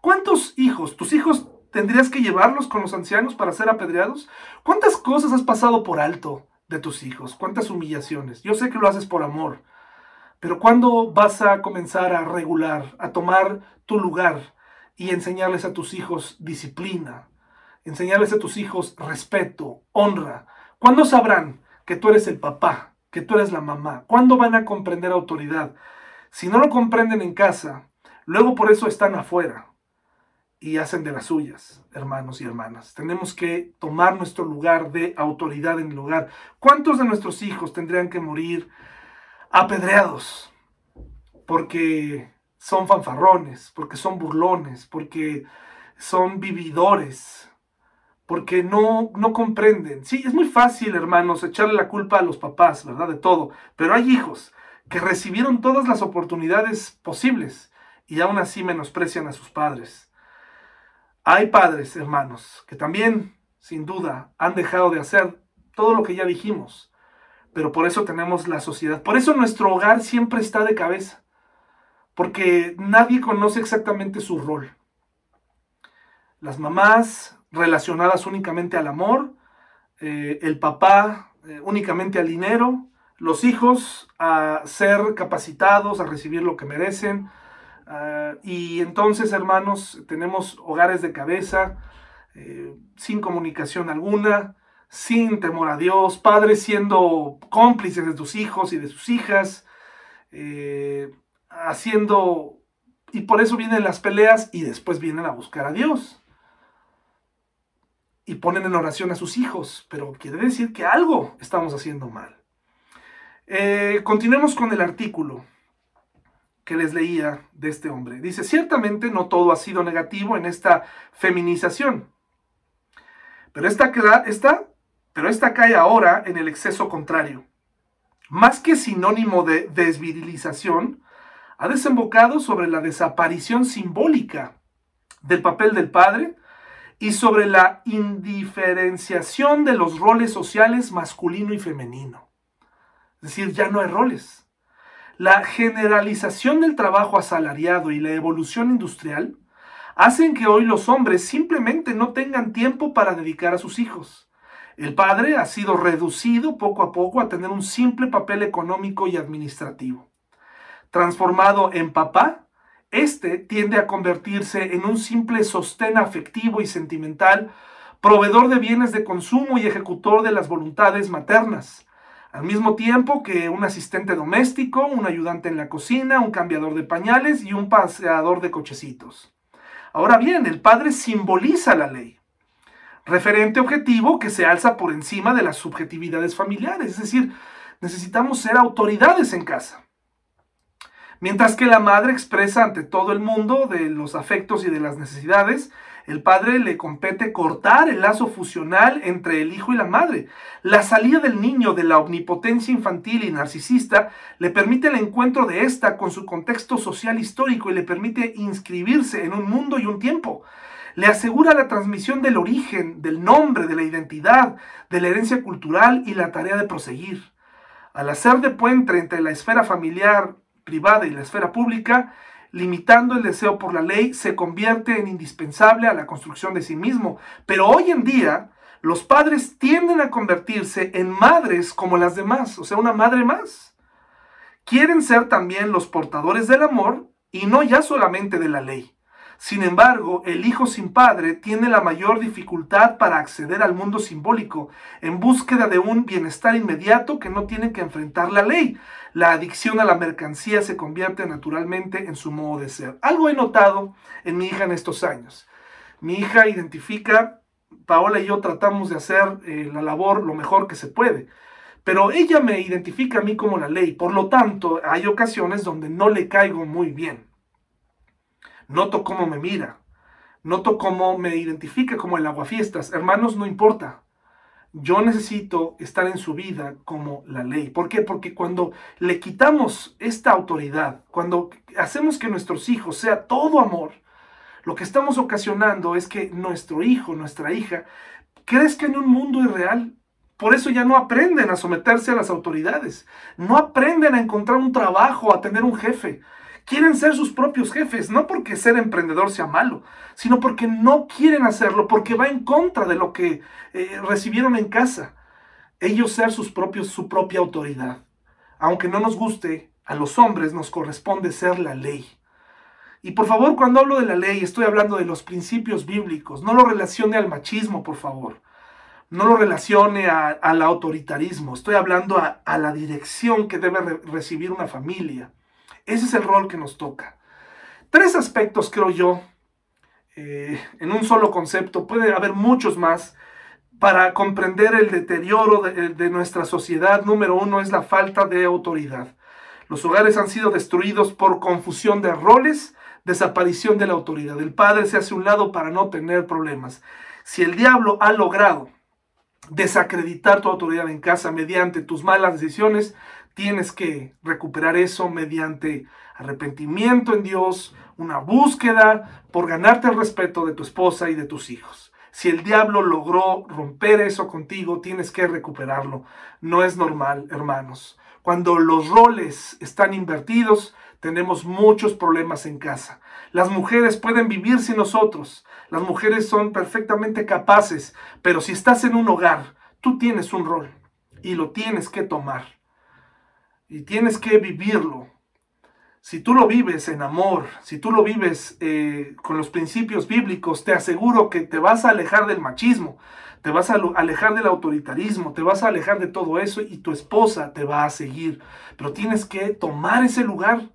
A: ¿Cuántos hijos, tus hijos ¿Tendrías que llevarlos con los ancianos para ser apedreados? ¿Cuántas cosas has pasado por alto de tus hijos? ¿Cuántas humillaciones? Yo sé que lo haces por amor, pero ¿cuándo vas a comenzar a regular, a tomar tu lugar y enseñarles a tus hijos disciplina? Enseñarles a tus hijos respeto, honra. ¿Cuándo sabrán que tú eres el papá, que tú eres la mamá? ¿Cuándo van a comprender autoridad? Si no lo comprenden en casa, luego por eso están afuera y hacen de las suyas, hermanos y hermanas. Tenemos que tomar nuestro lugar de autoridad en el hogar. ¿Cuántos de nuestros hijos tendrían que morir apedreados? Porque son fanfarrones, porque son burlones, porque son vividores, porque no, no comprenden. Sí, es muy fácil, hermanos, echarle la culpa a los papás, ¿verdad? De todo. Pero hay hijos que recibieron todas las oportunidades posibles y aún así menosprecian a sus padres hay padres, hermanos, que también, sin duda, han dejado de hacer todo lo que ya dijimos, pero por eso tenemos la sociedad. Por eso nuestro hogar siempre está de cabeza, porque nadie conoce exactamente su rol. Las mamás relacionadas únicamente al amor, eh, el papá eh, únicamente al dinero, los hijos a ser capacitados, a recibir lo que merecen, Ah, y entonces, hermanos, tenemos hogares de cabeza, eh, sin comunicación alguna, sin temor a Dios, padres siendo cómplices de tus hijos y de sus hijas, eh, haciendo, y por eso vienen las peleas y después vienen a buscar a Dios. Y ponen en oración a sus hijos, pero quiere decir que algo estamos haciendo mal. Eh, continuemos con el artículo que les leía de este hombre. Dice, ciertamente no todo ha sido negativo en esta feminización, pero esta, esta, pero esta cae ahora en el exceso contrario. Más que sinónimo de desvirilización, ha desembocado sobre la desaparición simbólica del papel del padre y sobre la indiferenciación de los roles sociales masculino y femenino. Es decir, ya no hay roles la generalización del trabajo asalariado y la evolución industrial hacen que hoy los hombres simplemente no tengan tiempo para dedicar a sus hijos. El padre ha sido reducido poco a poco a tener un simple papel económico y administrativo. Transformado en papá, este tiende a convertirse en un simple sostén afectivo y sentimental, proveedor de bienes de consumo y ejecutor de las voluntades maternas al mismo tiempo que un asistente doméstico, un ayudante en la cocina, un cambiador de pañales y un paseador de cochecitos. Ahora bien, el padre simboliza la ley, referente objetivo que se alza por encima de las subjetividades familiares, es decir, necesitamos ser autoridades en casa. Mientras que la madre expresa ante todo el mundo de los afectos y de las necesidades, el padre le compete cortar el lazo fusional entre el hijo y la madre. La salida del niño de la omnipotencia infantil y narcisista le permite el encuentro de ésta con su contexto social histórico y le permite inscribirse en un mundo y un tiempo. le asegura la transmisión del origen, del nombre, de la identidad, de la herencia cultural y la tarea de proseguir. Al hacer de puente entre la esfera familiar privada y la esfera pública, limitando el deseo por la ley, se convierte en indispensable a la construcción de sí mismo. Pero hoy en día, los padres tienden a convertirse en madres como las demás, o sea, una madre más. Quieren ser también los portadores del amor y no ya solamente de la ley. Sin embargo, el hijo sin padre tiene la mayor dificultad para acceder al mundo simbólico, en búsqueda de un bienestar inmediato que no tiene que enfrentar la ley. La adicción a la mercancía se convierte naturalmente en su modo de ser. Algo he notado en mi hija en estos años. Mi hija identifica, Paola y yo tratamos de hacer eh, la labor lo mejor que se puede, pero ella me identifica a mí como la ley. Por lo tanto, hay ocasiones donde no le caigo muy bien. Noto cómo me mira. Noto cómo me identifica como el aguafiestas. Hermanos, no importa. Yo necesito estar en su vida como la ley. ¿Por qué? Porque cuando le quitamos esta autoridad, cuando hacemos que nuestros hijos sea todo amor, lo que estamos ocasionando es que nuestro hijo, nuestra hija, crezca en un mundo irreal. Por eso ya no aprenden a someterse a las autoridades. No aprenden a encontrar un trabajo, a tener un jefe quieren ser sus propios jefes, no porque ser emprendedor sea malo, sino porque no quieren hacerlo, porque va en contra de lo que eh, recibieron en casa. Ellos ser sus propios, su propia autoridad. Aunque no nos guste, a los hombres nos corresponde ser la ley. Y por favor, cuando hablo de la ley, estoy hablando de los principios bíblicos. No lo relacione al machismo, por favor. No lo relacione al autoritarismo. Estoy hablando a, la dirección que debe recibir una familia. Ese es el rol que nos toca. Tres aspectos, creo yo, eh, en un solo concepto, puede haber muchos más, para comprender el deterioro de, de nuestra sociedad. Número uno es la falta de autoridad. Los hogares han sido destruidos por confusión de roles, desaparición de la autoridad. El padre se hace un lado para no tener problemas. Si el diablo ha logrado desacreditar tu autoridad en casa mediante tus malas decisiones, tienes que recuperar eso mediante arrepentimiento en Dios, una búsqueda por ganarte el respeto de tu esposa y de tus hijos. Si el diablo logró romper eso contigo, tienes que recuperarlo. No es normal, hermanos. Cuando los roles están invertidos, tenemos muchos problemas en casa. Las mujeres pueden vivir sin nosotros. Las mujeres son perfectamente capaces, pero si estás en un hogar, tú tienes un rol y lo tienes que tomar y tienes que vivirlo. Si tú lo vives en amor, si tú lo vives eh, con los principios bíblicos, te aseguro que te vas a alejar del machismo, te vas a alejar del autoritarismo, te vas a alejar de todo eso y tu esposa te va a seguir. Pero tienes que tomar ese lugar.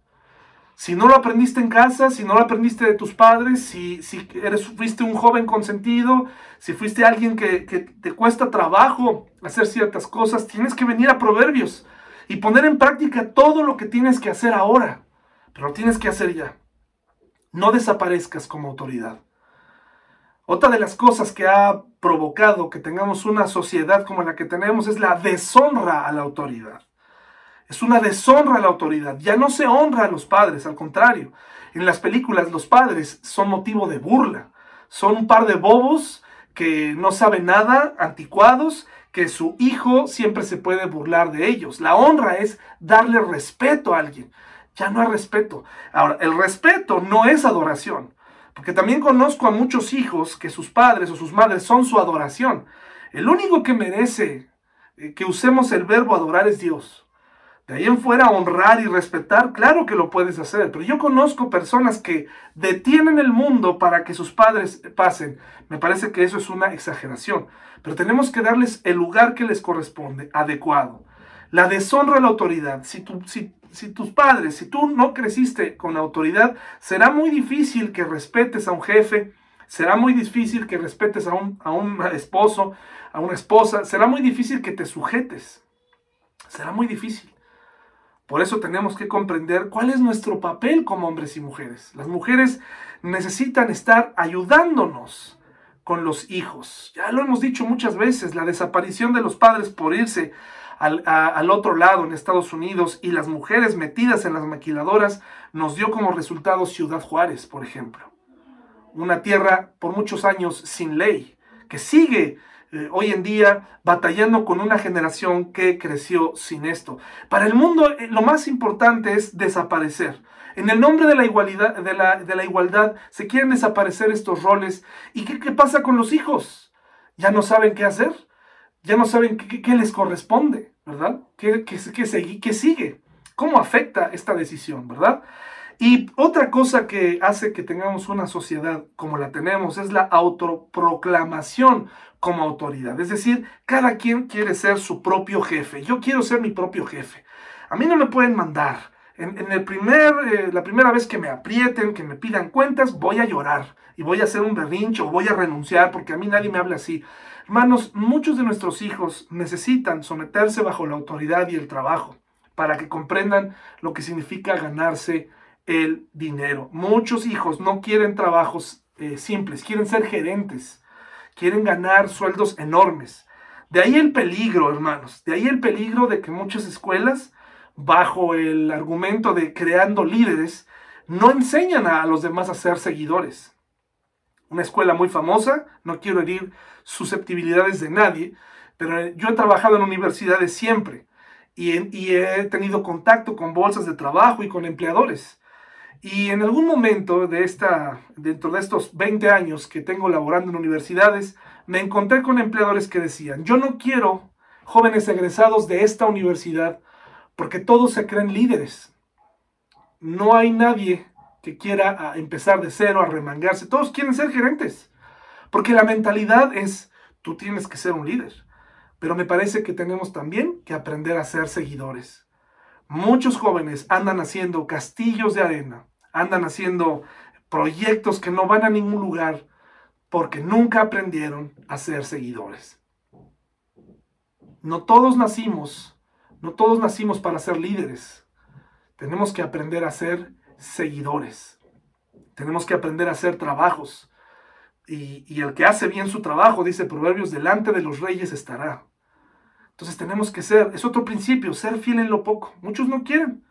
A: Si no lo aprendiste en casa, si no lo aprendiste de tus padres, si, si eres, fuiste un joven consentido, si fuiste alguien que, que te cuesta trabajo hacer ciertas cosas, tienes que venir a Proverbios y poner en práctica todo lo que tienes que hacer ahora, pero lo tienes que hacer ya. No desaparezcas como autoridad. Otra de las cosas que ha provocado que tengamos una sociedad como la que tenemos es la deshonra a la autoridad. Es una deshonra a la autoridad. Ya no se honra a los padres, al contrario. En las películas los padres son motivo de burla. Son un par de bobos que no saben nada, anticuados, que su hijo siempre se puede burlar de ellos. La honra es darle respeto a alguien. Ya no hay respeto. Ahora, el respeto no es adoración. Porque también conozco a muchos hijos que sus padres o sus madres son su adoración. El único que merece eh, que usemos el verbo adorar es Dios. De ahí en fuera, honrar y respetar, claro que lo puedes hacer, pero yo conozco personas que detienen el mundo para que sus padres pasen. Me parece que eso es una exageración, pero tenemos que darles el lugar que les corresponde, adecuado. La deshonra a la autoridad. Si, si, si tus padres, si tú no creciste con autoridad, será muy difícil que respetes a un jefe, será muy difícil que respetes a un, a un esposo, a una esposa, será muy difícil que te sujetes. Será muy difícil. Por eso tenemos que comprender cuál es nuestro papel como hombres y mujeres. Las mujeres necesitan estar ayudándonos con los hijos. Ya lo hemos dicho muchas veces, la desaparición de los padres por irse al, al, otro lado en Estados Unidos y las mujeres metidas en las maquiladoras nos dio como resultado Ciudad Juárez, por ejemplo. una tierra por muchos años sin ley, que sigue eh, hoy en día batallando con una generación que creció sin esto. Para el mundo eh, lo más importante es desaparecer. En el nombre de la, igualdad, de la, igualdad se quieren desaparecer estos roles. ¿Y qué, pasa con los hijos? Ya no saben qué hacer, ya no saben qué, les corresponde, ¿verdad? ¿Qué, qué, qué sigue? ¿Cómo afecta esta decisión, verdad? Y otra cosa que hace que tengamos una sociedad como la tenemos es la autoproclamación como autoridad. Es decir, cada quien quiere ser su propio jefe. Yo quiero ser mi propio jefe. A mí no me pueden mandar. En, el primer, eh, la primera vez que me aprieten, que me pidan cuentas, voy a llorar y voy a hacer un berrincho o voy a renunciar porque a mí nadie me habla así. Hermanos, muchos de nuestros hijos necesitan someterse bajo la autoridad y el trabajo para que comprendan lo que significa ganarse el dinero. Muchos hijos no quieren trabajos eh, simples, quieren ser gerentes, quieren ganar sueldos enormes. De ahí el peligro, hermanos, de ahí el peligro de que muchas escuelas, bajo el argumento de creando líderes, no enseñan a los demás a ser seguidores. Una escuela muy famosa, no quiero herir susceptibilidades de nadie, pero yo he trabajado en universidades siempre y, y he tenido contacto con bolsas de trabajo y con empleadores. Y en algún momento de esta, dentro de estos 20 años que tengo laborando en universidades, me encontré con empleadores que decían, yo no quiero jóvenes egresados de esta universidad porque todos se creen líderes. No hay nadie que quiera empezar de cero, a remangarse. Todos quieren ser gerentes. Porque la mentalidad es, tú tienes que ser un líder. Pero me parece que tenemos también que aprender a ser seguidores. Muchos jóvenes andan haciendo castillos de arena andan haciendo proyectos que no van a ningún lugar porque nunca aprendieron a ser seguidores. No todos nacimos, no todos nacimos para ser líderes. Tenemos que aprender a ser seguidores. Tenemos que aprender a hacer trabajos. Y, y, el que hace bien su trabajo, dice Proverbios, delante de los reyes estará. Entonces tenemos que ser, es otro principio, ser fiel en lo poco. Muchos no quieren.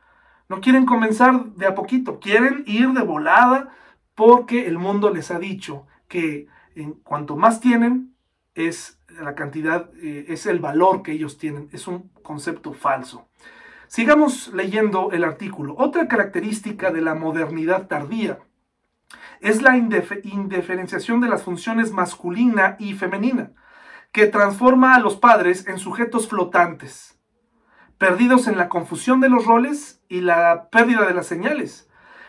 A: No quieren comenzar de a poquito, quieren ir de volada porque el mundo les ha dicho que en cuanto más tienen es la cantidad, eh, es el valor que ellos tienen. Es un concepto falso. Sigamos leyendo el artículo. Otra característica de la modernidad tardía es la indiferenciación de las funciones masculina y femenina, que transforma a los padres en sujetos flotantes perdidos en la confusión de los roles y la pérdida de las señales.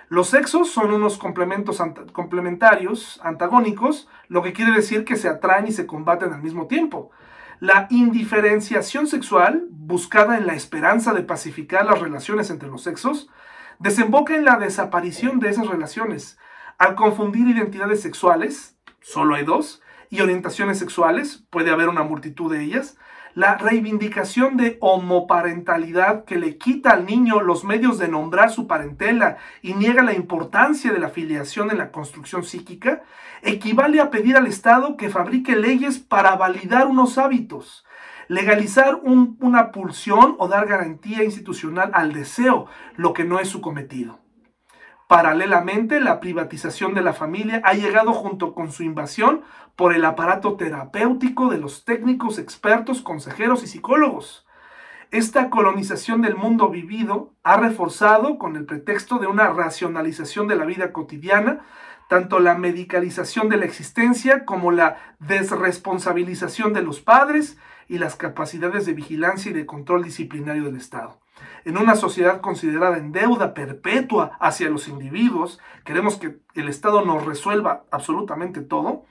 A: Los sexos son unos complementos complementarios, antagónicos, lo que quiere decir que se atraen y se combaten al mismo tiempo. La indiferenciación sexual, buscada en la esperanza de pacificar las relaciones entre los sexos, desemboca en la desaparición de esas relaciones. Al confundir identidades sexuales, solo hay dos, y orientaciones sexuales, puede haber una multitud de ellas, la reivindicación de homoparentalidad que le quita al niño los medios de nombrar su parentela y niega la importancia de la filiación en la construcción psíquica, equivale a pedir al Estado que fabrique leyes para validar unos hábitos, legalizar una pulsión o dar garantía institucional al deseo, lo que no es su cometido. Paralelamente, la privatización de la familia ha llegado junto con su invasión por el aparato terapéutico de los técnicos, expertos, consejeros y psicólogos. Esta colonización del mundo vivido ha reforzado, con el pretexto de una racionalización de la vida cotidiana, tanto la medicalización de la existencia como la desresponsabilización de los padres y las capacidades de vigilancia y de control disciplinario del Estado en una sociedad considerada en deuda perpetua hacia los individuos, queremos que el Estado nos resuelva absolutamente todo,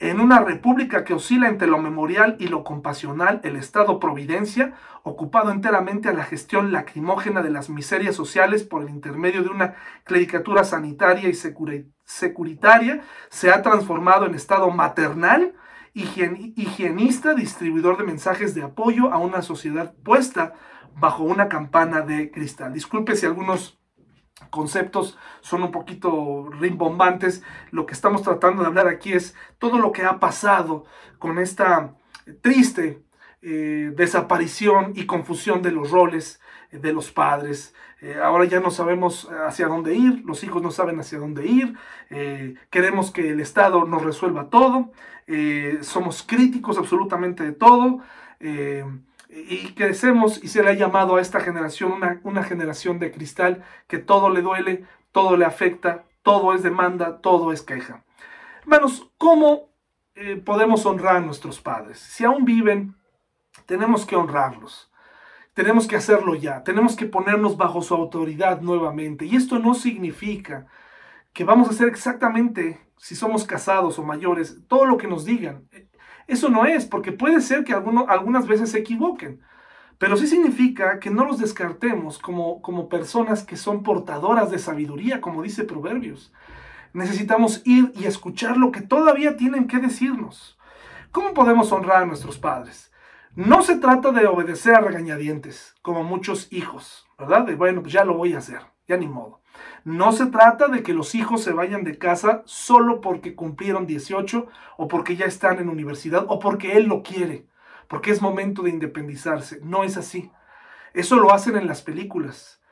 A: en una república que oscila entre lo memorial y lo compasional, el Estado Providencia, ocupado enteramente a la gestión lacrimógena de las miserias sociales por el intermedio de una clericatura sanitaria y securitaria, se ha transformado en Estado maternal, higienista, distribuidor de mensajes de apoyo a una sociedad puesta bajo una campana de cristal. Disculpe si algunos conceptos son un poquito rimbombantes. Lo que estamos tratando de hablar aquí es todo lo que ha pasado con esta triste eh, desaparición y confusión de los roles de los padres. Eh, ahora ya no sabemos hacia dónde ir, los hijos no saben hacia dónde ir, eh, queremos que el Estado nos resuelva todo, eh, somos críticos absolutamente de todo y crecemos y se le ha llamado a esta generación una, una generación de cristal que todo le duele, todo le afecta, todo es demanda, todo es queja. Hermanos, ¿cómo podemos honrar a nuestros padres? Si aún viven, tenemos que honrarlos. Tenemos que hacerlo ya, tenemos que ponernos bajo su autoridad nuevamente. Y esto no significa que vamos a hacer exactamente, si somos casados o mayores, todo lo que nos digan. Eso no es, porque puede ser que algunas veces se equivoquen. Pero sí significa que no los descartemos como, como personas que son portadoras de sabiduría, como dice Proverbios. Necesitamos ir y escuchar lo que todavía tienen que decirnos. ¿Cómo podemos honrar a nuestros padres? No se trata de obedecer a regañadientes, como muchos hijos, ¿verdad? De bueno, pues ya lo voy a hacer, ya ni modo. No se trata de que los hijos se vayan de casa solo porque cumplieron 18 o porque ya están en universidad o porque él lo quiere, porque es momento de independizarse. No es así. Eso lo hacen en las películas.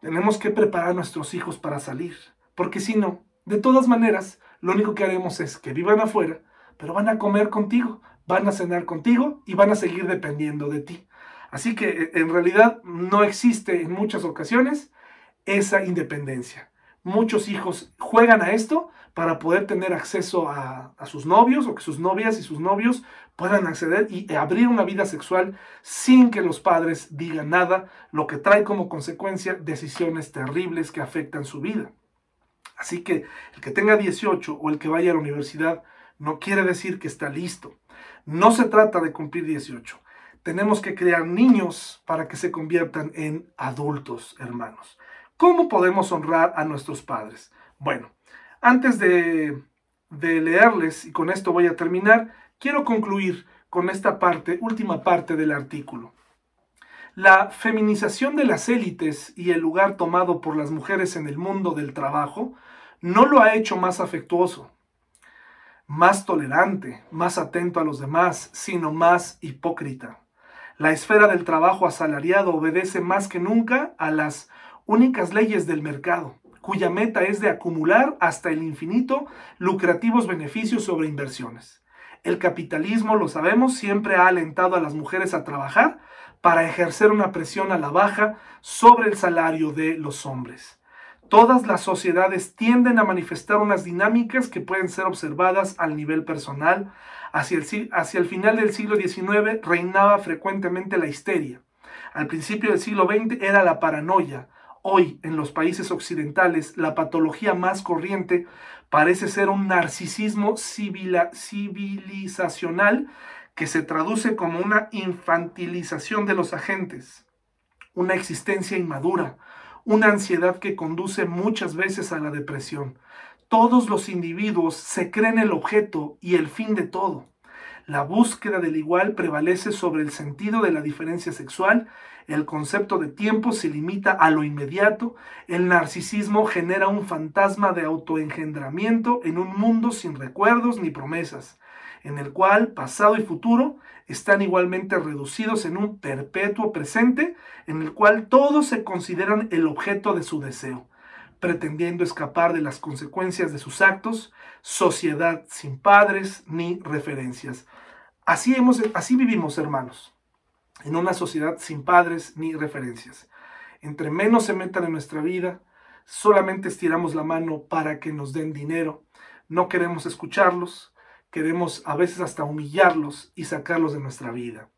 A: Tenemos que preparar a nuestros hijos para salir, porque si no, de todas maneras, lo único que haremos es que vivan afuera, pero van a comer contigo, van a cenar contigo y van a seguir dependiendo de ti. Así que eh, en realidad no existe en muchas ocasiones esa independencia. Muchos hijos juegan a esto para poder tener acceso a, sus novios o que sus novias y sus novios puedan acceder y abrir una vida sexual sin que los padres digan nada, lo que trae como consecuencia decisiones terribles que afectan su vida. Así que el que tenga 18 o el que vaya a la universidad no quiere decir que está listo. No se trata de cumplir 18. Tenemos que crear niños para que se conviertan en adultos, hermanos. ¿Cómo podemos honrar a nuestros padres? Bueno, antes de, de leerles, y con esto voy a terminar, quiero concluir con esta parte, última parte del artículo. La feminización de las élites y el lugar tomado por las mujeres en el mundo del trabajo no lo ha hecho más afectuoso, más tolerante, más atento a los demás, sino más hipócrita. La esfera del trabajo asalariado obedece más que nunca a las únicas leyes del mercado, cuya meta es de acumular hasta el infinito lucrativos beneficios sobre inversiones. El capitalismo, lo sabemos, siempre ha alentado a las mujeres a trabajar para ejercer una presión a la baja sobre el salario de los hombres. Todas las sociedades tienden a manifestar unas dinámicas que pueden ser observadas al nivel personal. Hacia el, hacia el final del siglo XIX reinaba frecuentemente la histeria. Al principio del siglo XX era la paranoia. Hoy, en los países occidentales, la patología más corriente parece ser un narcisismo civilizacional que se traduce como una infantilización de los agentes, una existencia inmadura, una ansiedad que conduce muchas veces a la depresión. Todos los individuos se creen el objeto y el fin de todo. La búsqueda del igual prevalece sobre el sentido de la diferencia sexual, el concepto de tiempo se limita a lo inmediato, el narcisismo genera un fantasma de autoengendramiento en un mundo sin recuerdos ni promesas, en el cual pasado y futuro están igualmente reducidos en un perpetuo presente en el cual todos se consideran el objeto de su deseo, pretendiendo escapar de las consecuencias de sus actos, sociedad sin padres ni referencias. Así, hemos, así vivimos, hermanos, en una sociedad sin padres ni referencias. Entre menos se metan en nuestra vida, solamente estiramos la mano para que nos den dinero, no queremos escucharlos, queremos a veces hasta humillarlos y sacarlos de nuestra vida.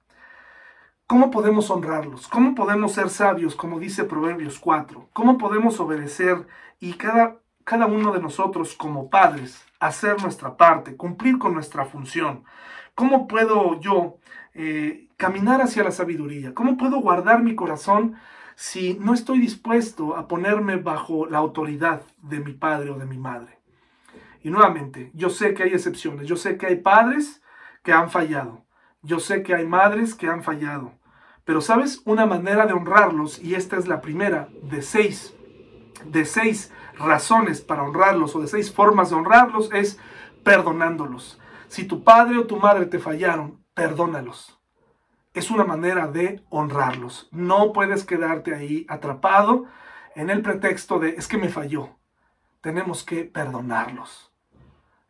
A: ¿Cómo podemos honrarlos? ¿Cómo podemos ser sabios, como dice Proverbios 4? ¿Cómo podemos obedecer y cada, cada uno de nosotros como padres hacer nuestra parte, cumplir con nuestra función? ¿Cómo puedo yo eh, caminar hacia la sabiduría? ¿Cómo puedo guardar mi corazón si no estoy dispuesto a ponerme bajo la autoridad de mi padre o de mi madre? Y nuevamente, yo sé que hay excepciones, yo sé que hay padres que han fallado, yo sé que hay madres que han fallado, pero sabes, una manera de honrarlos, y esta es la primera de seis, de seis razones para honrarlos o de seis formas de honrarlos, es perdonándolos. Si tu padre o tu madre te fallaron, perdónalos. es una manera de honrarlos. No puedes quedarte ahí atrapado en el pretexto de es que me falló. Tenemos que perdonarlos.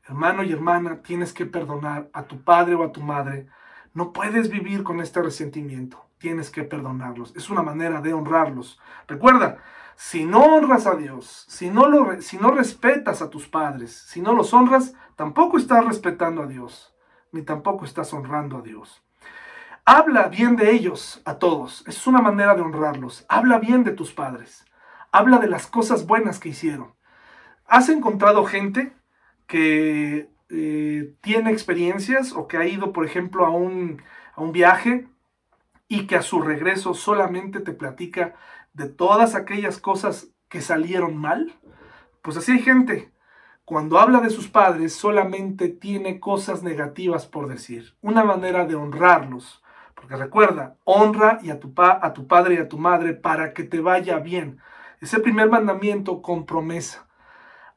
A: Hermano y hermana, tienes que perdonar a tu padre o a tu madre. No puedes vivir con este resentimiento. Tienes que perdonarlos. Es una manera de honrarlos. Recuerda, si no honras a Dios, si no, lo, si no respetas a tus padres, si no los honras, tampoco estás respetando a Dios, ni tampoco estás honrando a Dios. Habla bien de ellos a todos. Es una manera de honrarlos. Habla bien de tus padres. Habla de las cosas buenas que hicieron. ¿Has encontrado gente que eh, tiene experiencias o que ha ido, por ejemplo, a un, a un viaje y que a su regreso solamente te platica de todas aquellas cosas que salieron mal? Pues así hay gente. Cuando habla de sus padres solamente tiene cosas negativas por decir. Una manera de honrarlos. Porque recuerda, honra a, tu pa, a tu padre y a tu madre para que te vaya bien. Ese primer mandamiento con promesa.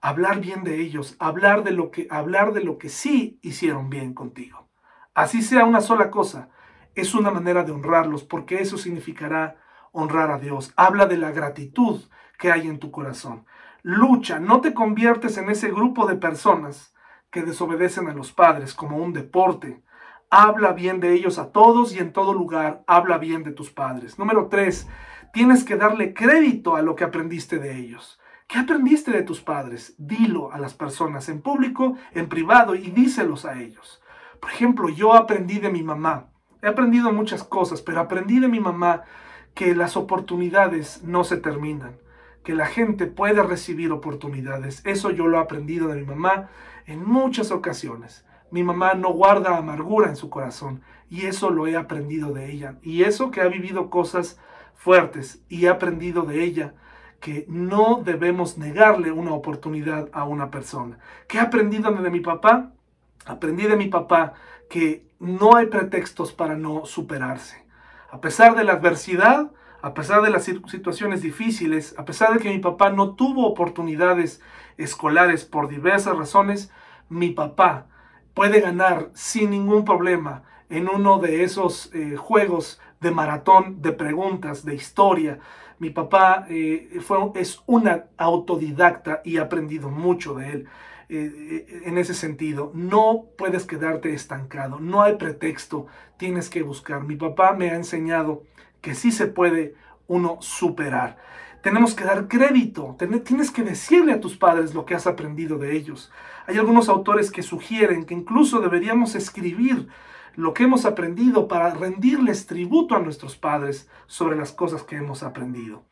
A: Hablar bien de ellos, hablar de lo que, hablar de lo que sí hicieron bien contigo. Así sea una sola cosa, es una manera de honrarlos, porque eso significará honrar a Dios. Habla de la gratitud que hay en tu corazón. Lucha, no te conviertes en ese grupo de personas que desobedecen a los padres como un deporte. Habla bien de ellos a todos y en todo lugar. Habla bien de tus padres. Número tres, tienes que darle crédito a lo que aprendiste de ellos. ¿Qué aprendiste de tus padres? Dilo a las personas en público, en privado y díselos a ellos. Por ejemplo, yo aprendí de mi mamá. He aprendido muchas cosas, pero aprendí de mi mamá que las oportunidades no se terminan, que la gente puede recibir oportunidades. Eso yo lo he aprendido de mi mamá en muchas ocasiones. Mi mamá no guarda amargura en su corazón y eso lo he aprendido de ella. Y eso que ha vivido cosas fuertes y he aprendido de ella que no debemos negarle una oportunidad a una persona. ¿Qué he aprendido de mi papá? Aprendí de mi papá que no hay pretextos para no superarse. A pesar de la adversidad, a pesar de las situaciones difíciles, a pesar de que mi papá no tuvo oportunidades escolares por diversas razones, mi papá puede ganar sin ningún problema en uno de esos eh, juegos de maratón de preguntas, de historia. Mi papá eh, fue, es una autodidacta y he aprendido mucho de él. Eh, en ese sentido. No puedes quedarte estancado, no hay pretexto, tienes que buscar. Mi papá me ha enseñado que sí se puede uno superar. Tenemos que dar crédito, tienes que decirle a tus padres lo que has aprendido de ellos. Hay algunos autores que sugieren que incluso deberíamos escribir lo que hemos aprendido para rendirles tributo a nuestros padres sobre las cosas que hemos aprendido.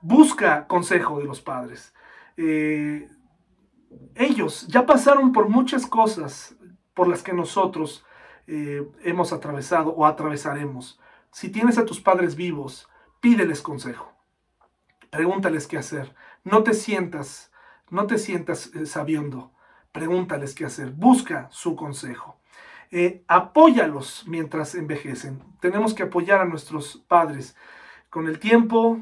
A: Busca consejo de los padres. Eh, ellos ya pasaron por muchas cosas por las que nosotros eh, hemos atravesado o atravesaremos. Si tienes a tus padres vivos, pídeles consejo. Pregúntales qué hacer. No te sientas, no te sientas eh, sabiendo. Pregúntales qué hacer. Busca su consejo. Eh, apóyalos mientras envejecen. Tenemos que apoyar a nuestros padres. Con el tiempo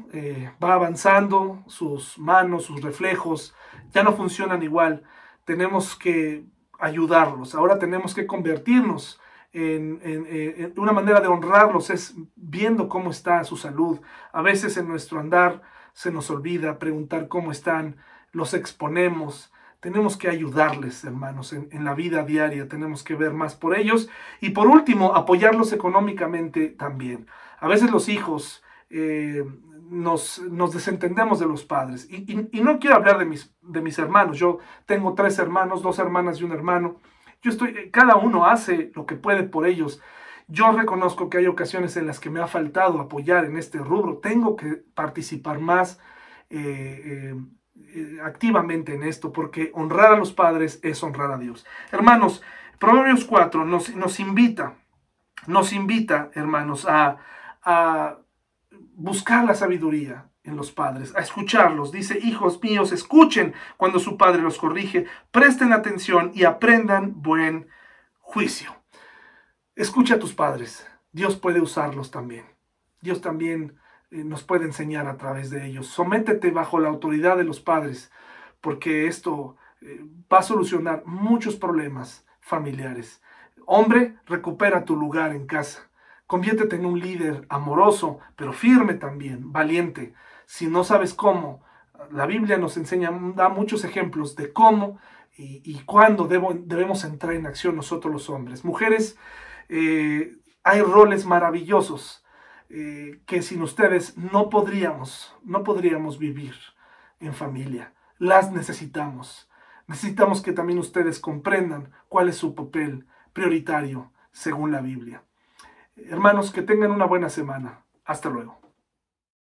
A: va avanzando sus manos, sus reflejos, ya no funcionan igual. Tenemos que ayudarlos. Ahora tenemos que convertirnos en, una manera de honrarlos, es viendo cómo está su salud. A veces en nuestro andar se nos olvida preguntar cómo están, los exponemos. Tenemos que ayudarles, hermanos, en, la vida diaria. Tenemos que ver más por ellos. Y por último, apoyarlos económicamente también. A veces los hijos eh, nos, desentendemos de los padres. Y, no quiero hablar de mis, de mis hermanos. Yo tengo tres hermanos, dos hermanas y un hermano. Yo estoy, cada uno hace lo que puede por ellos. Yo reconozco que hay ocasiones en las que me ha faltado apoyar en este rubro. Tengo que participar más eh, eh, activamente en esto, porque honrar a los padres es honrar a Dios. Hermanos, Proverbios 4 nos, nos invita, nos invita, hermanos, a, a buscar la sabiduría en los padres, a escucharlos. Dice, hijos míos, escuchen cuando su padre los corrige, presten atención y aprendan buen juicio. Escucha a tus padres, Dios puede usarlos también. Dios también eh, nos puede enseñar a través de ellos. Sométete bajo la autoridad de los padres, porque esto eh, va a solucionar muchos problemas familiares. Hombre, recupera tu lugar en casa Conviértete en un líder amoroso, pero firme también, valiente. Si no sabes cómo, la Biblia nos enseña, da muchos ejemplos de cómo y, cuándo debemos entrar en acción nosotros los hombres. Mujeres, eh, hay roles maravillosos eh, que sin ustedes no podríamos, no podríamos vivir en familia. Las necesitamos. Necesitamos que también ustedes comprendan cuál es su papel prioritario según la Biblia. Hermanos, que tengan una buena semana. Hasta luego.